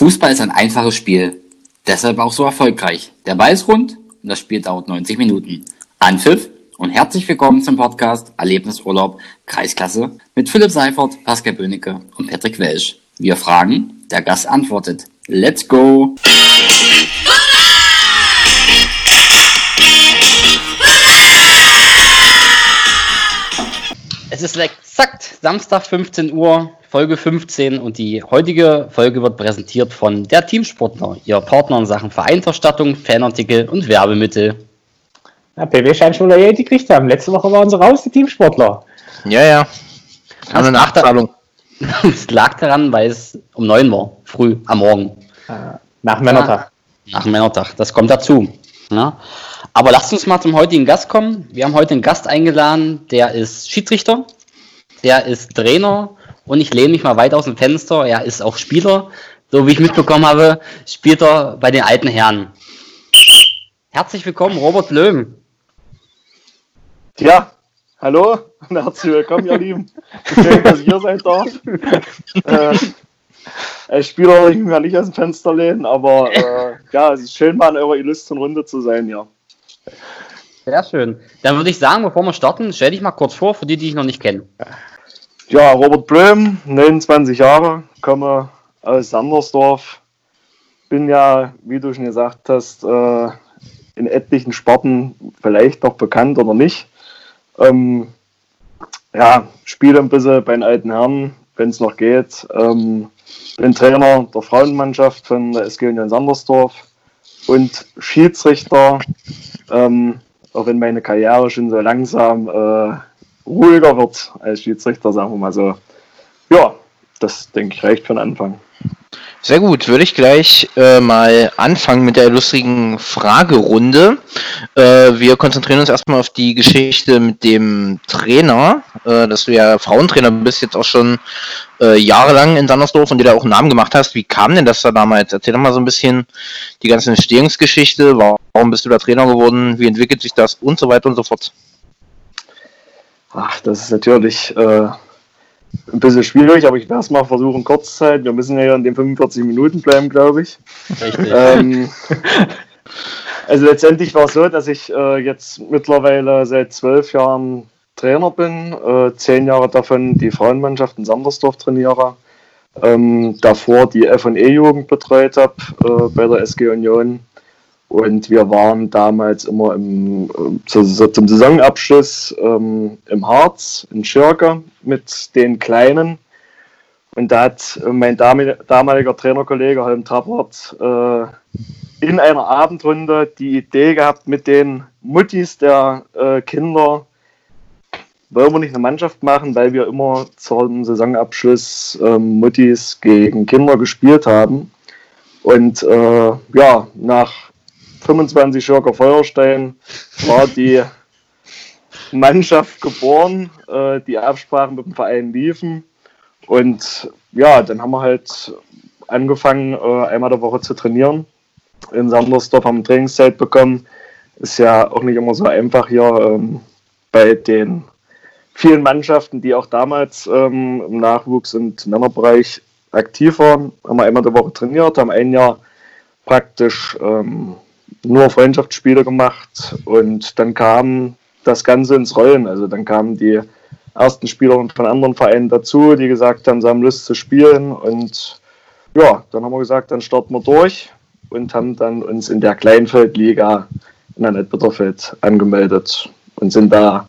Fußball ist ein einfaches Spiel, deshalb auch so erfolgreich. Der Ball ist rund und das Spiel dauert 90 Minuten. Anpfiff und herzlich willkommen zum Podcast Erlebnisurlaub Kreisklasse mit Philipp Seifert, Pascal Böhnecke und Patrick Welsch. Wir fragen, der Gast antwortet. Let's go! Es ist exakt Samstag 15 Uhr, Folge 15 und die heutige Folge wird präsentiert von der Teamsportler, ihr Partner in Sachen Vereinserstattung, Fanartikel und Werbemittel. Ja, PW scheint schon Loyalität gekriegt haben. Letzte Woche waren sie raus, die Teamsportler. Ja, ja. Haben eine Nachzahlung. Es lag daran, weil es um 9 war, früh am Morgen. Äh, nach Männertag. Nach Männertag, das kommt dazu. Ja. Aber lasst uns mal zum heutigen Gast kommen. Wir haben heute einen Gast eingeladen, der ist Schiedsrichter, der ist Trainer und ich lehne mich mal weit aus dem Fenster. Er ist auch Spieler. So wie ich mitbekommen habe, spielt er bei den alten Herren. Herzlich willkommen, Robert Löhm. Ja, hallo und herzlich willkommen, ihr Lieben. Schön, dass ich hier sein darf. äh, Spieler will ich mich ja nicht aus dem Fenster lehnen, aber äh, ja, es ist schön, mal in eurer illustren Runde zu sein, ja. Sehr schön. Dann würde ich sagen, bevor wir starten, stell dich mal kurz vor, für die, die ich noch nicht kenne. Ja, Robert Blöm, 29 Jahre, komme aus Sandersdorf. Bin ja, wie du schon gesagt hast, äh, in etlichen Sparten vielleicht noch bekannt oder nicht. Ähm, ja, spiele ein bisschen bei den alten Herren, wenn es noch geht. Ähm, bin Trainer der Frauenmannschaft von der SG Union Sandersdorf und Schiedsrichter, ähm, auch wenn meine Karriere schon so langsam äh, ruhiger wird als Schiedsrichter, sagen wir mal so. Ja, das denke ich reicht für den Anfang. Sehr gut, würde ich gleich äh, mal anfangen mit der lustigen Fragerunde. Äh, wir konzentrieren uns erstmal auf die Geschichte mit dem Trainer, äh, dass du ja Frauentrainer bist, jetzt auch schon äh, jahrelang in Sandersdorf und dir da auch einen Namen gemacht hast. Wie kam denn das da damals? Erzähl doch mal so ein bisschen die ganze Entstehungsgeschichte. Warum bist du da Trainer geworden? Wie entwickelt sich das? Und so weiter und so fort. Ach, das ist natürlich äh, ein bisschen schwierig, aber ich werde es mal versuchen, Kurzzeit. Wir müssen ja in den 45 Minuten bleiben, glaube ich. Richtig. Ähm, also letztendlich war es so, dass ich äh, jetzt mittlerweile seit zwölf Jahren Trainer bin, äh, zehn Jahre davon die Frauenmannschaft in Sandersdorf trainiere, ähm, davor die F&E-Jugend betreut habe äh, bei der SG Union und wir waren damals immer im, äh, zu, zum Saisonabschluss ähm, im Harz, in Schirke, mit den Kleinen. Und da hat mein damaliger Trainerkollege Holm Tappert äh, in einer Abendrunde die Idee gehabt, mit den Muttis der äh, Kinder wollen wir nicht eine Mannschaft machen, weil wir immer zum Saisonabschluss ähm, Muttis gegen Kinder gespielt haben. Und äh, ja, nach 25 Schurker Feuerstein war die Mannschaft geboren, äh, die Absprachen mit dem Verein liefen. Und ja, dann haben wir halt angefangen, äh, einmal der Woche zu trainieren. In Sandersdorf haben wir Trainingszeit bekommen. Ist ja auch nicht immer so einfach hier ähm, bei den vielen Mannschaften, die auch damals ähm, im Nachwuchs- und Männerbereich aktiv waren. Haben wir einmal der Woche trainiert, haben ein Jahr praktisch ähm, nur Freundschaftsspiele gemacht und dann kam das Ganze ins Rollen. Also dann kamen die ersten Spieler von anderen Vereinen dazu, die gesagt haben, sie haben Lust zu spielen und ja, dann haben wir gesagt, dann starten wir durch und haben dann uns in der Kleinfeldliga in der Nettbitterfeld angemeldet und sind da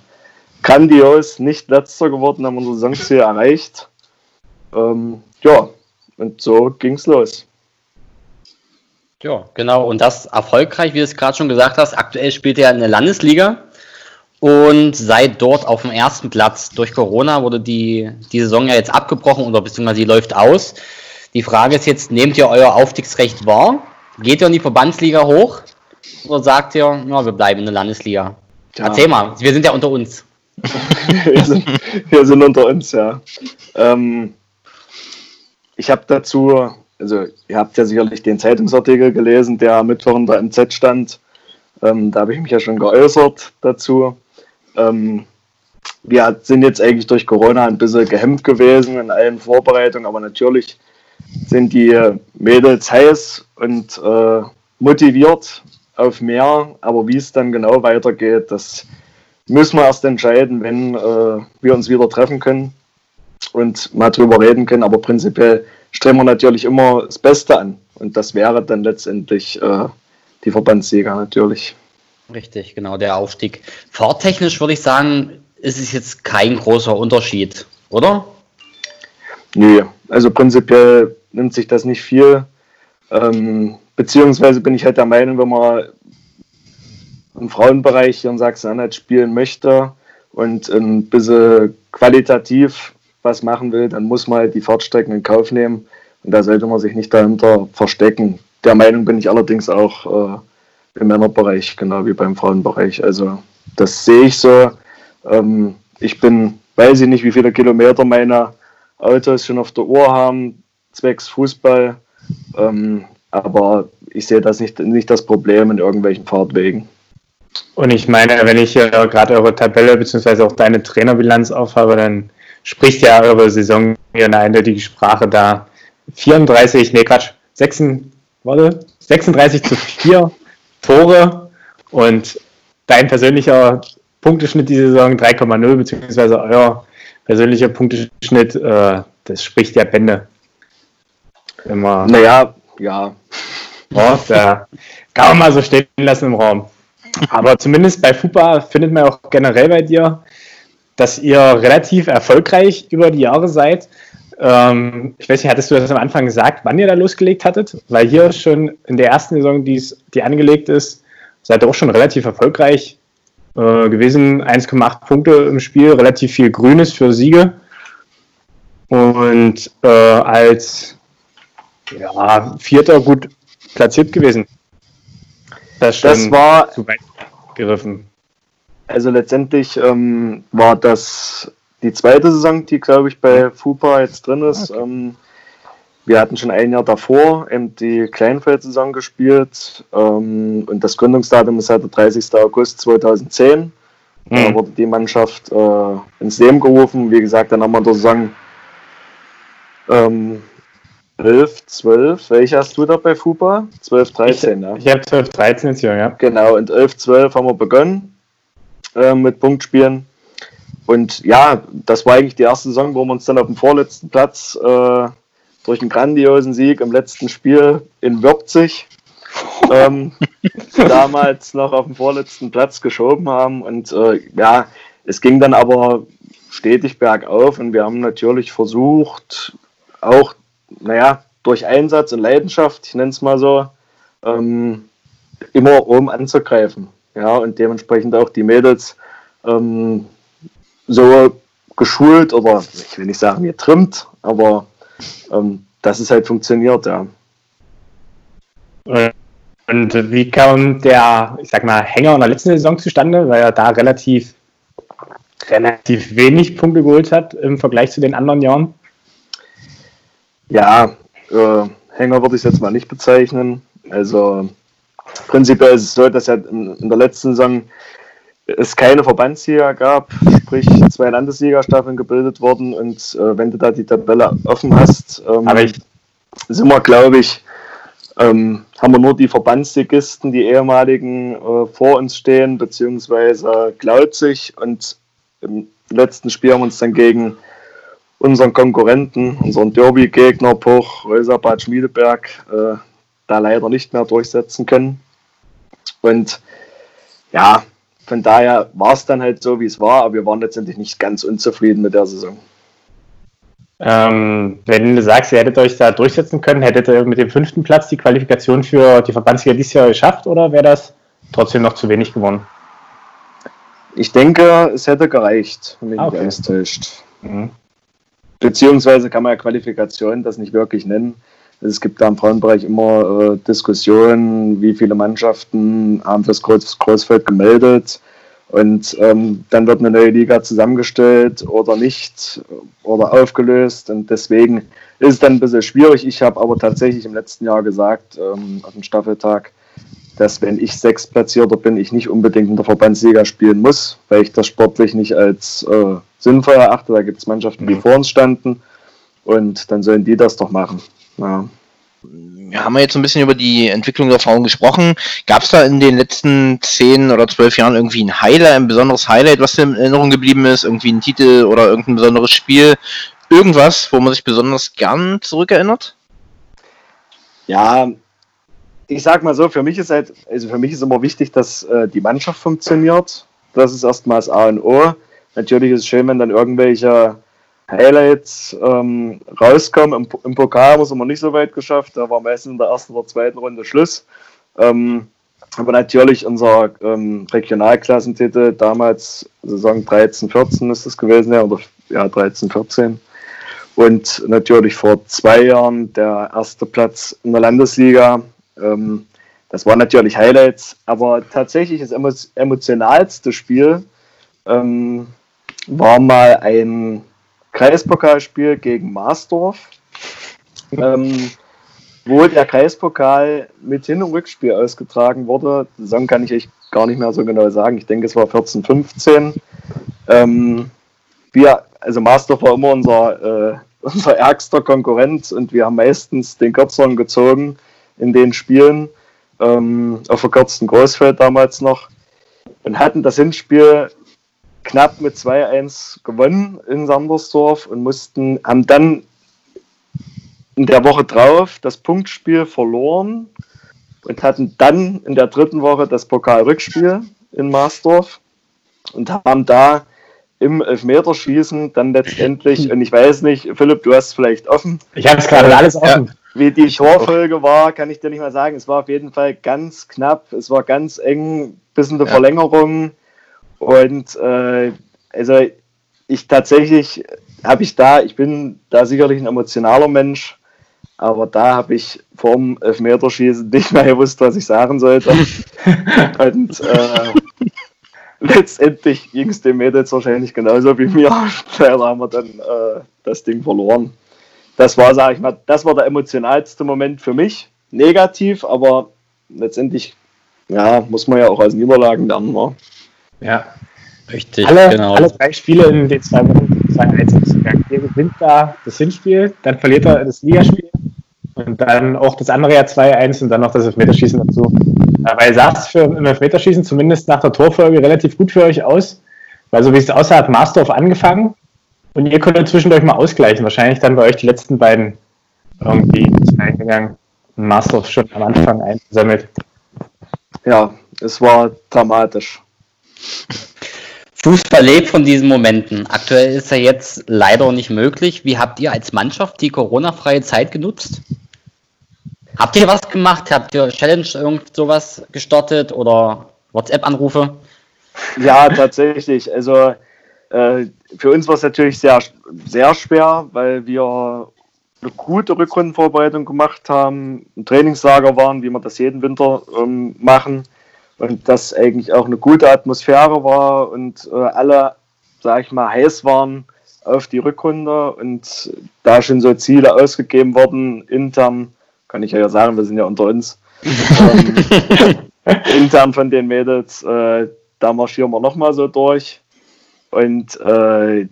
grandios nicht letzter geworden, haben unsere Saisonziel erreicht. Ähm, ja, und so ging es los. Ja, genau. Und das erfolgreich, wie du es gerade schon gesagt hast. Aktuell spielt er in der Landesliga und seid dort auf dem ersten Platz. Durch Corona wurde die, die Saison ja jetzt abgebrochen oder beziehungsweise die läuft aus. Die Frage ist jetzt, nehmt ihr euer Aufstiegsrecht wahr? Geht ihr in die Verbandsliga hoch? Oder sagt ihr, ja, wir bleiben in der Landesliga? Ja. Erzähl mal, wir sind ja unter uns. wir, sind, wir sind unter uns, ja. Ähm, ich habe dazu also ihr habt ja sicherlich den Zeitungsartikel gelesen, der am Mittwoch in der MZ stand. Ähm, da habe ich mich ja schon geäußert dazu. Ähm, wir sind jetzt eigentlich durch Corona ein bisschen gehemmt gewesen in allen Vorbereitungen, aber natürlich sind die Mädels heiß und äh, motiviert auf mehr. Aber wie es dann genau weitergeht, das müssen wir erst entscheiden, wenn äh, wir uns wieder treffen können und mal drüber reden können. Aber prinzipiell streben wir natürlich immer das Beste an. Und das wäre dann letztendlich äh, die Verbandssieger natürlich. Richtig, genau, der Aufstieg. Fahrtechnisch würde ich sagen, ist es jetzt kein großer Unterschied, oder? Nö, also prinzipiell nimmt sich das nicht viel. Ähm, beziehungsweise bin ich halt der Meinung, wenn man im Frauenbereich hier in Sachsen-Anhalt spielen möchte und ein bisschen qualitativ was machen will, dann muss man halt die Fahrtstrecken in Kauf nehmen. Und da sollte man sich nicht dahinter verstecken. Der Meinung bin ich allerdings auch äh, im Männerbereich, genau wie beim Frauenbereich. Also das sehe ich so. Ähm, ich bin, weiß ich nicht, wie viele Kilometer meine Autos schon auf der Uhr haben, zwecks Fußball. Ähm, aber ich sehe das nicht, nicht das Problem in irgendwelchen Fahrtwegen. Und ich meine, wenn ich äh, gerade eure Tabelle bzw. auch deine Trainerbilanz aufhabe, dann spricht ja eure Saison hier eine eindeutige Sprache da. 34, nee, Quatsch, 6, warte, 36 zu 4 Tore und dein persönlicher Punkteschnitt die Saison 3,0, beziehungsweise euer persönlicher Punkteschnitt, äh, das spricht ja Bände. Immer. Naja, ja. Oh, da kann man mal so stehen lassen im Raum. Aber zumindest bei FUPA findet man auch generell bei dir, dass ihr relativ erfolgreich über die Jahre seid. Ähm, ich weiß nicht, hattest du das am Anfang gesagt, wann ihr da losgelegt hattet? Weil hier schon in der ersten Saison, die's, die angelegt ist, seid ihr auch schon relativ erfolgreich äh, gewesen. 1,8 Punkte im Spiel, relativ viel Grünes für Siege. Und äh, als ja, Vierter gut platziert gewesen. Das, das war zu weit gegriffen. Also letztendlich ähm, war das die zweite Saison, die glaube ich bei FUPA jetzt drin ist. Okay. Ähm, wir hatten schon ein Jahr davor eben die Kleinfeld-Saison gespielt ähm, und das Gründungsdatum ist halt der 30. August 2010. Mhm. Da wurde die Mannschaft äh, ins Leben gerufen. Wie gesagt, dann haben wir in der Saison ähm, 11, 12. Welche hast du da bei FUPA? 12, 13, ich, ja. Ich habe 12, 13 jetzt hier, ja. Genau, und 11, 12 haben wir begonnen äh, mit Punktspielen. Und ja, das war eigentlich die erste Saison, wo wir uns dann auf dem vorletzten Platz äh, durch einen grandiosen Sieg im letzten Spiel in Würzig ähm, damals noch auf dem vorletzten Platz geschoben haben. Und äh, ja, es ging dann aber stetig bergauf und wir haben natürlich versucht, auch naja, durch Einsatz und Leidenschaft, ich nenne es mal so, ähm, immer oben anzugreifen. Ja, und dementsprechend auch die Mädels ähm, so geschult oder ich will nicht sagen getrimmt, aber ähm, dass es halt funktioniert, ja. Und wie kam der, ich sag mal, Hänger in der letzten Saison zustande, weil er da relativ, relativ wenig Punkte geholt hat im Vergleich zu den anderen Jahren? Ja, äh, Hänger würde ich jetzt mal nicht bezeichnen. Also prinzipiell ist es so, dass ja in, der letzten Saison es keine Verbandsliga gab, sprich zwei Landesliga-Staffeln gebildet wurden und äh, wenn du da die Tabelle offen hast, ähm, sind wir, glaube ich, ähm, haben wir nur die Verbandsligisten, die ehemaligen, äh, vor uns stehen, beziehungsweise Glauzig und im letzten Spiel haben wir uns dann gegen unseren Konkurrenten, unseren Derby-Gegner Poch, Röserbad Schmiedeberg, äh, da leider nicht mehr durchsetzen können. Und ja, von daher war es dann halt so, wie es war, aber wir waren letztendlich nicht ganz unzufrieden mit der Saison. Ähm, wenn du sagst, ihr hättet euch da durchsetzen können, hättet ihr mit dem fünften Platz die Qualifikation für die Verbandsliga dieses Jahr geschafft oder wäre das trotzdem noch zu wenig gewonnen? Ich denke, es hätte gereicht, wenn mich ah, okay. nicht täuscht. Mhm. Beziehungsweise kann man ja Qualifikation das nicht wirklich nennen. Es gibt da im Frauenbereich immer äh, Diskussionen, wie viele Mannschaften haben fürs Groß Großfeld gemeldet. Und ähm, dann wird eine neue Liga zusammengestellt oder nicht oder aufgelöst. Und deswegen ist es dann ein bisschen schwierig. Ich habe aber tatsächlich im letzten Jahr gesagt, ähm, auf dem Staffeltag, dass wenn ich sechs Platzierter bin, ich nicht unbedingt in der Verbandsliga spielen muss, weil ich das sportlich nicht als äh, sinnvoll erachte. Da gibt es Mannschaften, die mhm. vor uns standen und dann sollen die das doch machen. Ja. Wir haben jetzt ein bisschen über die Entwicklung der Frauen gesprochen. Gab es da in den letzten zehn oder zwölf Jahren irgendwie ein Highlight, ein besonderes Highlight, was dir in Erinnerung geblieben ist? Irgendwie ein Titel oder irgendein besonderes Spiel? Irgendwas, wo man sich besonders gern zurückerinnert? Ja, ich sag mal so, für mich ist halt, also für mich ist immer wichtig, dass äh, die Mannschaft funktioniert. Das ist erstmal das A und O. Natürlich ist es schön, wenn dann irgendwelche Highlights ähm, rauskommen. Im, Im, Pokal haben wir es immer nicht so weit geschafft. Da war meistens in der ersten oder zweiten Runde Schluss. Ähm, aber natürlich unser ähm, Regionalklassentitel damals, Saison 13, 14 ist das gewesen, ja, oder ja, 13, 14. Und natürlich vor zwei Jahren der erste Platz in der Landesliga. Ähm, das waren natürlich Highlights, aber tatsächlich das emotionalste Spiel ähm, war mal ein Kreispokalspiel gegen Marsdorf, ähm, wo der Kreispokal mit Hin- und Rückspiel ausgetragen wurde. Die Saison kann ich echt gar nicht mehr so genau sagen. Ich denke, es war 14, 15. Ähm, wir, also Marsdorf war immer unser, äh, unser ärgster Konkurrent und wir haben meistens den kürzeren gezogen in den Spielen, ähm, auf verkürzten Großfeld damals noch und hatten das Hinspiel knapp mit 2-1 gewonnen in Sandersdorf und mussten, haben dann in der Woche drauf das Punktspiel verloren und hatten dann in der dritten Woche das Pokalrückspiel in Marsdorf und haben da im Elfmeterschießen dann letztendlich, und ich weiß nicht, Philipp, du hast es vielleicht offen. Ich habe es gerade alles offen. Ja, wie die Torfolge war, kann ich dir nicht mal sagen. Es war auf jeden Fall ganz knapp, es war ganz eng, bis in die ja. Verlängerung. Und äh, also ich tatsächlich habe ich da, ich bin da sicherlich ein emotionaler Mensch, aber da habe ich vorm Elfmeterschießen nicht mehr gewusst, was ich sagen sollte. Und äh, letztendlich ging es dem Mädels wahrscheinlich genauso wie mir. Leider haben wir dann äh, das Ding verloren. Das war, sage ich mal, das war der emotionalste Moment für mich. Negativ, aber letztendlich ja, muss man ja auch aus Niederlagen lernen. Wa? Ja, richtig. Alle, genau. alle drei Spiele in den zwei Wochen 2-1 Der gewinnt da das Hinspiel, dann verliert er das Ligaspiel und dann auch das andere Jahr 2-1 und dann noch das Elfmeterschießen dazu. Aber sah es für im Elfmeterschießen zumindest nach der Torfolge relativ gut für euch aus. Weil so wie es aussah, hat Marsdorf angefangen und ihr könnt zwischendurch mal ausgleichen. Wahrscheinlich dann bei euch die letzten beiden irgendwie eingegangen. Marsdorf schon am Anfang eingesammelt. Ja, es war dramatisch. Fußball lebt von diesen Momenten. Aktuell ist er jetzt leider nicht möglich. Wie habt ihr als Mannschaft die Corona-freie Zeit genutzt? Habt ihr was gemacht? Habt ihr Challenge irgend sowas gestartet oder WhatsApp-Anrufe? Ja, tatsächlich. Also äh, für uns war es natürlich sehr, sehr schwer, weil wir eine gute Rückrundenvorbereitung gemacht haben, ein Trainingslager waren, wie wir das jeden Winter ähm, machen und das eigentlich auch eine gute Atmosphäre war und äh, alle, sag ich mal, heiß waren auf die Rückrunde und da schon so Ziele ausgegeben wurden, intern, kann ich ja sagen, wir sind ja unter uns, ähm, intern von den Mädels, äh, da marschieren wir nochmal so durch und äh,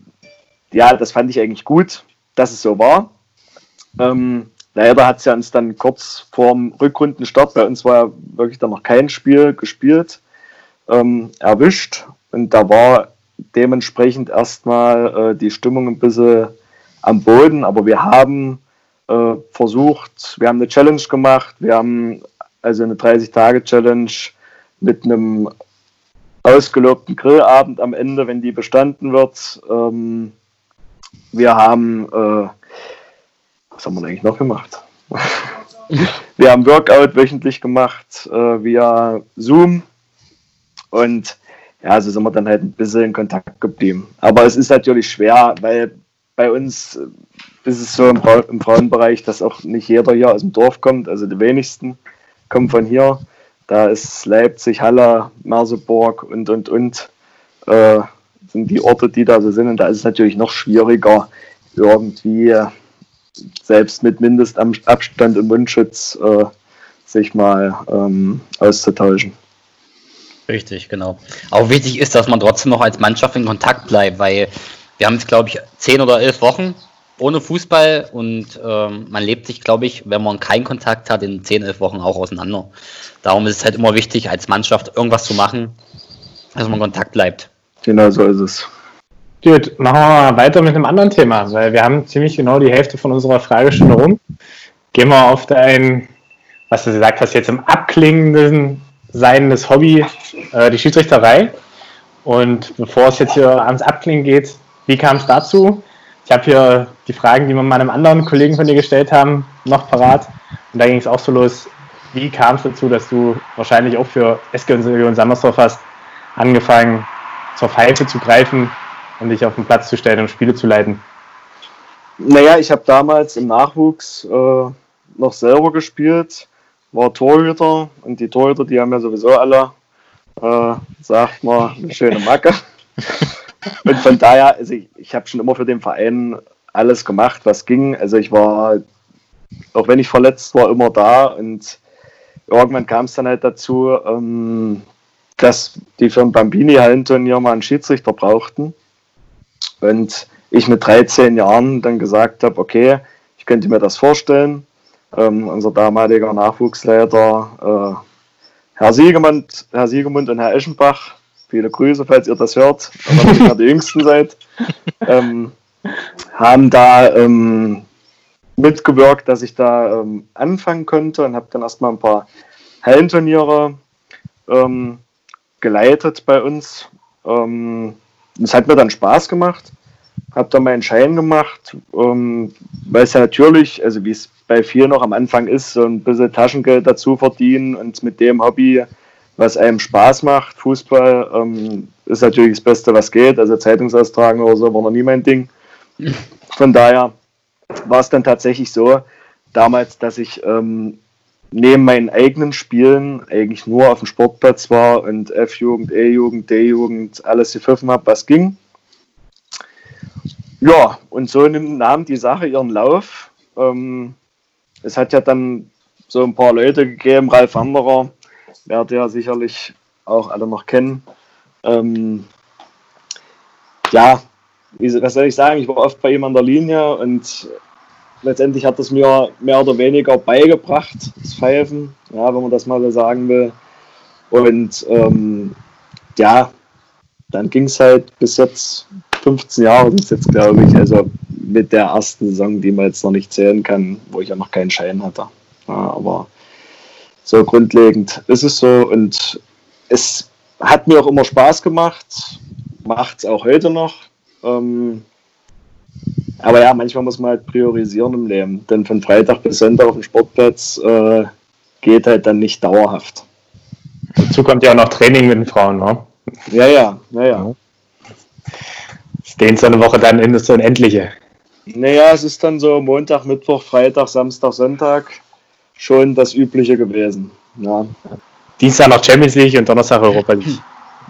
ja, das fand ich eigentlich gut, dass es so war. Ähm, Leider hat es uns dann kurz vorm Rückrundenstart, bei uns war ja wirklich dann noch kein Spiel gespielt, ähm, erwischt. Und da war dementsprechend erstmal äh, die Stimmung ein bisschen am Boden. Aber wir haben äh, versucht, wir haben eine Challenge gemacht, wir haben also eine 30-Tage-Challenge mit einem ausgelobten Grillabend am Ende, wenn die bestanden wird. Ähm, wir haben äh, was haben wir eigentlich noch gemacht? wir haben Workout wöchentlich gemacht äh, via Zoom und ja, so sind wir dann halt ein bisschen in Kontakt geblieben. Aber es ist natürlich schwer, weil bei uns ist es so im, im Frauenbereich, dass auch nicht jeder hier aus dem Dorf kommt, also die wenigsten kommen von hier. Da ist Leipzig, Halle, Merseburg und und und äh, sind die Orte, die da so sind. Und da ist es natürlich noch schwieriger, irgendwie selbst mit Mindestabstand und Mundschutz äh, sich mal ähm, auszutauschen. Richtig, genau. Auch wichtig ist, dass man trotzdem noch als Mannschaft in Kontakt bleibt, weil wir haben jetzt, glaube ich, zehn oder elf Wochen ohne Fußball und ähm, man lebt sich, glaube ich, wenn man keinen Kontakt hat, in 10, 11 Wochen auch auseinander. Darum ist es halt immer wichtig, als Mannschaft irgendwas zu machen, dass man in Kontakt bleibt. Genau so ist es. Gut, machen wir mal weiter mit einem anderen Thema, weil wir haben ziemlich genau die Hälfte von unserer Fragestunde rum. Gehen wir auf dein, was du gesagt hast, jetzt im abklingenden seiendes Hobby, äh, die Schiedsrichterei. Und bevor es jetzt hier ans Abklingen geht, wie kam es dazu? Ich habe hier die Fragen, die wir meinem anderen Kollegen von dir gestellt haben, noch parat. Und da ging es auch so los. Wie kam es dazu, dass du wahrscheinlich auch für SG und Sammersdorf hast angefangen, zur Pfeife zu greifen und dich auf den Platz zu stellen und Spiele zu leiten? Naja, ich habe damals im Nachwuchs äh, noch selber gespielt, war Torhüter und die Torhüter, die haben ja sowieso alle, äh, sagt man, eine schöne Macke. und von daher, also ich, ich habe schon immer für den Verein alles gemacht, was ging. Also ich war, auch wenn ich verletzt war, immer da und irgendwann kam es dann halt dazu, ähm, dass die für ein Bambini-Hallenturnier mal einen Schiedsrichter brauchten. Und ich mit 13 Jahren dann gesagt habe, okay, ich könnte mir das vorstellen. Ähm, unser damaliger Nachwuchsleiter, äh, Herr Siegemund, Herr Siegemund und Herr Eschenbach, viele Grüße, falls ihr das hört, wenn ihr die Jüngsten seid, ähm, haben da ähm, mitgewirkt, dass ich da ähm, anfangen konnte und habe dann erstmal ein paar Hallenturniere ähm, geleitet bei uns. Ähm, das hat mir dann Spaß gemacht. Habe dann meinen Schein gemacht, ähm, weil es ja natürlich, also wie es bei vielen noch am Anfang ist, so ein bisschen Taschengeld dazu verdienen und mit dem Hobby, was einem Spaß macht, Fußball, ähm, ist natürlich das Beste, was geht. Also Zeitungsaustragen oder so war noch nie mein Ding. Von daher war es dann tatsächlich so, damals, dass ich ähm, neben meinen eigenen Spielen eigentlich nur auf dem Sportplatz war und F-Jugend, E-Jugend, D-Jugend, alles gepfiffen habe, was ging. Ja, und so nahm die Sache ihren Lauf. Ähm, es hat ja dann so ein paar Leute gegeben, Ralf Wanderer, werdet ihr sicherlich auch alle noch kennen. Ähm, ja, was soll ich sagen, ich war oft bei ihm an der Linie und letztendlich hat es mir mehr oder weniger beigebracht, das Pfeifen, ja, wenn man das mal so sagen will. Und ähm, ja, dann ging es halt bis jetzt 15 Jahre sind es jetzt, glaube ich. Also mit der ersten Saison, die man jetzt noch nicht zählen kann, wo ich ja noch keinen Schein hatte. Ja, aber so grundlegend ist es so und es hat mir auch immer Spaß gemacht, macht es auch heute noch. Ähm, aber ja, manchmal muss man halt priorisieren im Leben, denn von Freitag bis Sonntag auf dem Sportplatz äh, geht halt dann nicht dauerhaft. Dazu kommt ja auch noch Training mit den Frauen, ne? Ja, ja, ja, ja. Dehnt so eine Woche dann in das Unendliche. Naja, es ist dann so Montag, Mittwoch, Freitag, Samstag, Sonntag schon das Übliche gewesen. Ja. Dienstag noch Champions League und Donnerstag Europa League.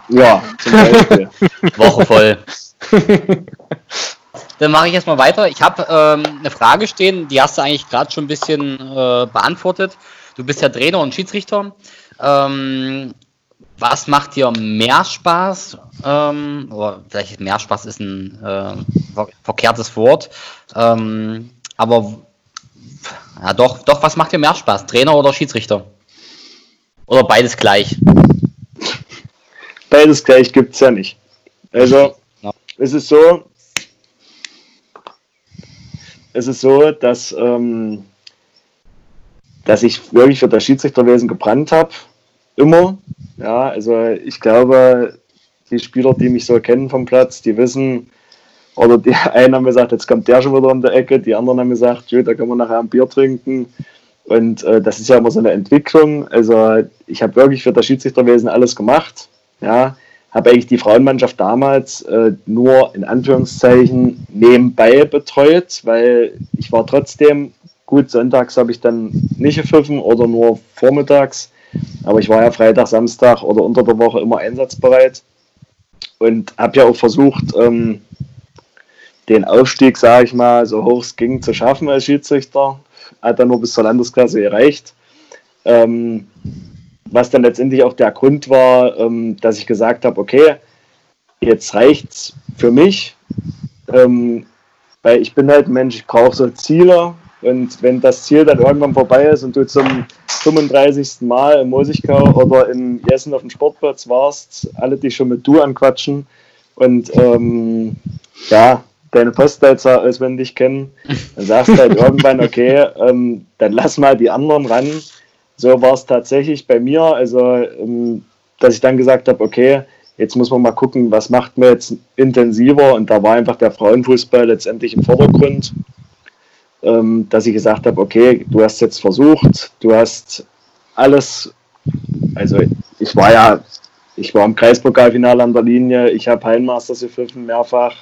Ja, zum Beispiel. Woche voll. Dann mache ich erstmal weiter. Ich habe ähm, eine Frage stehen, die hast du eigentlich gerade schon ein bisschen äh, beantwortet. Du bist ja Trainer und Schiedsrichter. Ähm, was macht dir mehr Spaß? Ähm, oder vielleicht mehr Spaß ist ein äh, verkehrtes Wort. Ähm, aber ja, doch, doch, was macht dir mehr Spaß? Trainer oder Schiedsrichter? Oder beides gleich? Beides gleich gibt es ja nicht. Also, ja. es ist so, es ist so, dass, ähm, dass ich wirklich für das Schiedsrichterwesen gebrannt habe. Immer. Ja, also ich glaube, die Spieler, die mich so kennen vom Platz, die wissen, oder die einen haben gesagt, jetzt kommt der schon wieder um die Ecke, die anderen haben gesagt, da können wir nachher ein Bier trinken. Und äh, das ist ja immer so eine Entwicklung. Also ich habe wirklich für das Schiedsrichterwesen alles gemacht. Ja, habe eigentlich die Frauenmannschaft damals äh, nur in Anführungszeichen nebenbei betreut, weil ich war trotzdem gut, sonntags habe ich dann nicht gepfiffen oder nur vormittags, aber ich war ja Freitag, Samstag oder unter der Woche immer einsatzbereit und habe ja auch versucht, ähm, den Aufstieg, sage ich mal, so hoch es ging, zu schaffen als Schiedsrichter. Hat dann nur bis zur Landesklasse erreicht. Ähm, was dann letztendlich auch der Grund war, ähm, dass ich gesagt habe, okay, jetzt reicht es für mich. Ähm, weil ich bin halt ein Mensch, ich brauche so Ziele und wenn das Ziel dann irgendwann vorbei ist und du zum 35. Mal in Mosigkau oder in Jessen auf dem Sportplatz warst, alle dich schon mit du anquatschen und ähm, ja, deine Postleitzahl auswendig kennen, dann sagst du halt irgendwann, okay, ähm, dann lass mal die anderen ran. So war es tatsächlich bei mir, also ähm, dass ich dann gesagt habe, okay, jetzt muss man mal gucken, was macht man jetzt intensiver? Und da war einfach der Frauenfußball letztendlich im Vordergrund, ähm, dass ich gesagt habe, okay, du hast jetzt versucht, du hast alles, also ich war ja, ich war im Kreispokalfinale an der Linie, ich habe Heilmasters gepfiffen mehrfach,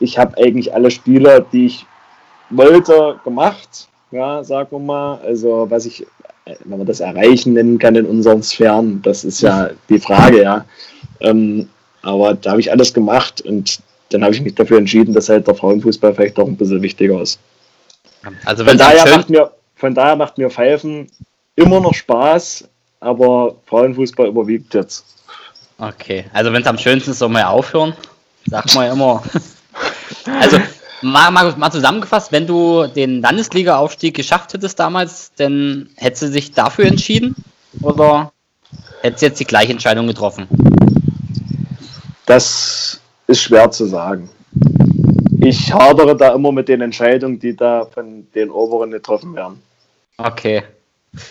ich habe eigentlich alle Spiele, die ich wollte, gemacht, ja, sagen wir mal, also was ich wenn man das erreichen nennen kann in unseren Sphären, das ist ja die Frage, ja. Ähm, aber da habe ich alles gemacht und dann habe ich mich dafür entschieden, dass halt der Frauenfußball vielleicht doch ein bisschen wichtiger ist. Also von, daher macht mir, von daher macht mir Pfeifen immer noch Spaß, aber Frauenfußball überwiegt jetzt. Okay, also wenn es am schönsten ist, soll man ja aufhören. Sagt man ja immer. also mal, mal, mal zusammengefasst, wenn du den Landesliga-Aufstieg geschafft hättest damals, dann hättest du dich dafür entschieden? Oder hättest du jetzt die gleiche Entscheidung getroffen? Das ist schwer zu sagen. Ich hadere da immer mit den Entscheidungen, die da von den Oberen getroffen werden. Okay.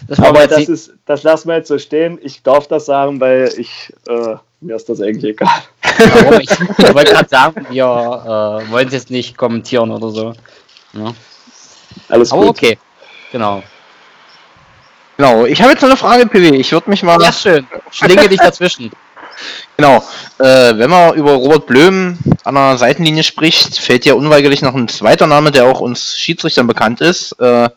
Das Aber das, ist, das lassen wir jetzt so stehen. Ich darf das sagen, weil ich, äh, mir ist das eigentlich egal. Warum? Ich, ich wollte gerade sagen, wir äh, wollen es jetzt nicht kommentieren oder so. Ja. Alles Aber gut. okay, genau. Genau, ich habe jetzt noch eine Frage, PW. Ich würde mich mal. Ja, schön. Schlinge dich dazwischen. Genau. Äh, wenn man über Robert Blöm an der Seitenlinie spricht, fällt ja unweigerlich noch ein zweiter Name, der auch uns Schiedsrichtern bekannt ist. Äh,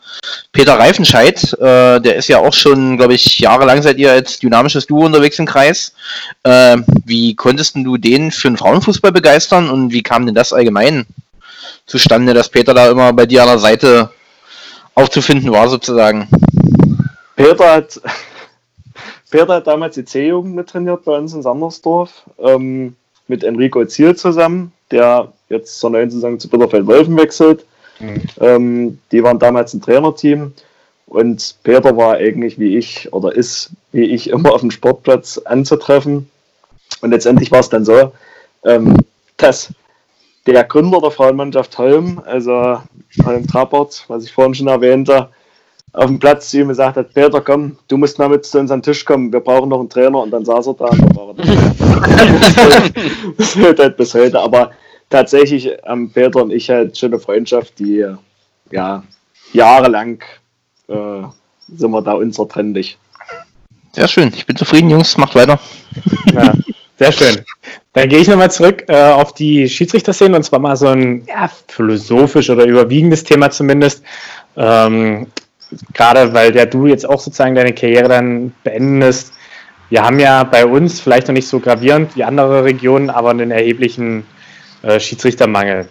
Peter Reifenscheid. Äh, der ist ja auch schon, glaube ich, jahrelang seid ihr als dynamisches Duo unterwegs im Kreis. Äh, wie konntest du den für den Frauenfußball begeistern und wie kam denn das allgemein zustande, dass Peter da immer bei dir an der Seite aufzufinden war, sozusagen? Peter hat Peter hat damals die C-Jugend mit trainiert bei uns in Sandersdorf ähm, mit Enrico Ziel zusammen, der jetzt zur neuen Saison zu Bitterfeld-Wolfen wechselt. Mhm. Ähm, die waren damals ein Trainerteam und Peter war eigentlich wie ich oder ist wie ich immer auf dem Sportplatz anzutreffen. Und letztendlich war es dann so, ähm, dass der Gründer der Frauenmannschaft Holm, also Holm Trappert, was ich vorhin schon erwähnte, auf dem Platz zu ihm gesagt hat, Peter, komm, du musst mal mit zu uns an den Tisch kommen, wir brauchen noch einen Trainer und dann saß er da und dann war er Das hält halt bis heute, aber tatsächlich haben Peter und ich halt schon eine Freundschaft, die ja jahrelang äh, sind wir da unzertrennlich. Sehr schön, ich bin zufrieden, Jungs, macht weiter. Ja, sehr schön. Dann gehe ich nochmal zurück äh, auf die Schiedsrichterszene und zwar mal so ein ja, philosophisch oder überwiegendes Thema zumindest. Ähm, gerade weil ja du jetzt auch sozusagen deine Karriere dann beendest. Wir haben ja bei uns vielleicht noch nicht so gravierend wie andere Regionen, aber einen erheblichen äh, Schiedsrichtermangel.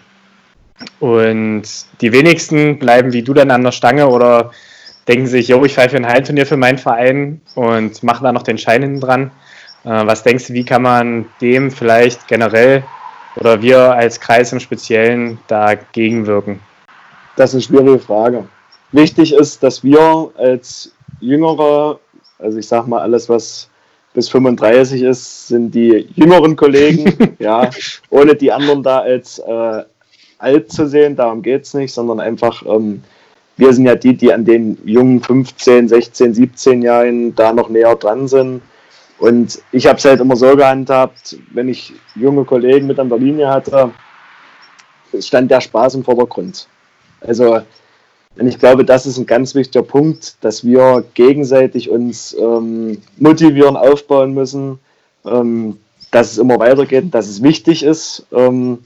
Und die wenigsten bleiben wie du dann an der Stange oder denken sich, jo, ich pfeife ein Heilturnier für meinen Verein und machen da noch den Schein hinten dran. Äh, was denkst du, wie kann man dem vielleicht generell oder wir als Kreis im Speziellen dagegen wirken? Das ist eine schwierige Frage wichtig ist, dass wir als Jüngere, also ich sag mal, alles, was bis 35 ist, sind die jüngeren Kollegen, ja, ohne die anderen da als äh, alt zu sehen, darum geht es nicht, sondern einfach, ähm, wir sind ja die, die an den jungen 15, 16, 17 Jahren da noch näher dran sind. Und ich habe es halt immer so gehandhabt, wenn ich junge Kollegen mit an der Linie hatte, stand der Spaß im Vordergrund. Also und ich glaube, das ist ein ganz wichtiger Punkt, dass wir gegenseitig uns ähm, motivieren, aufbauen müssen, ähm, dass es immer weitergeht, dass es wichtig ist, ähm,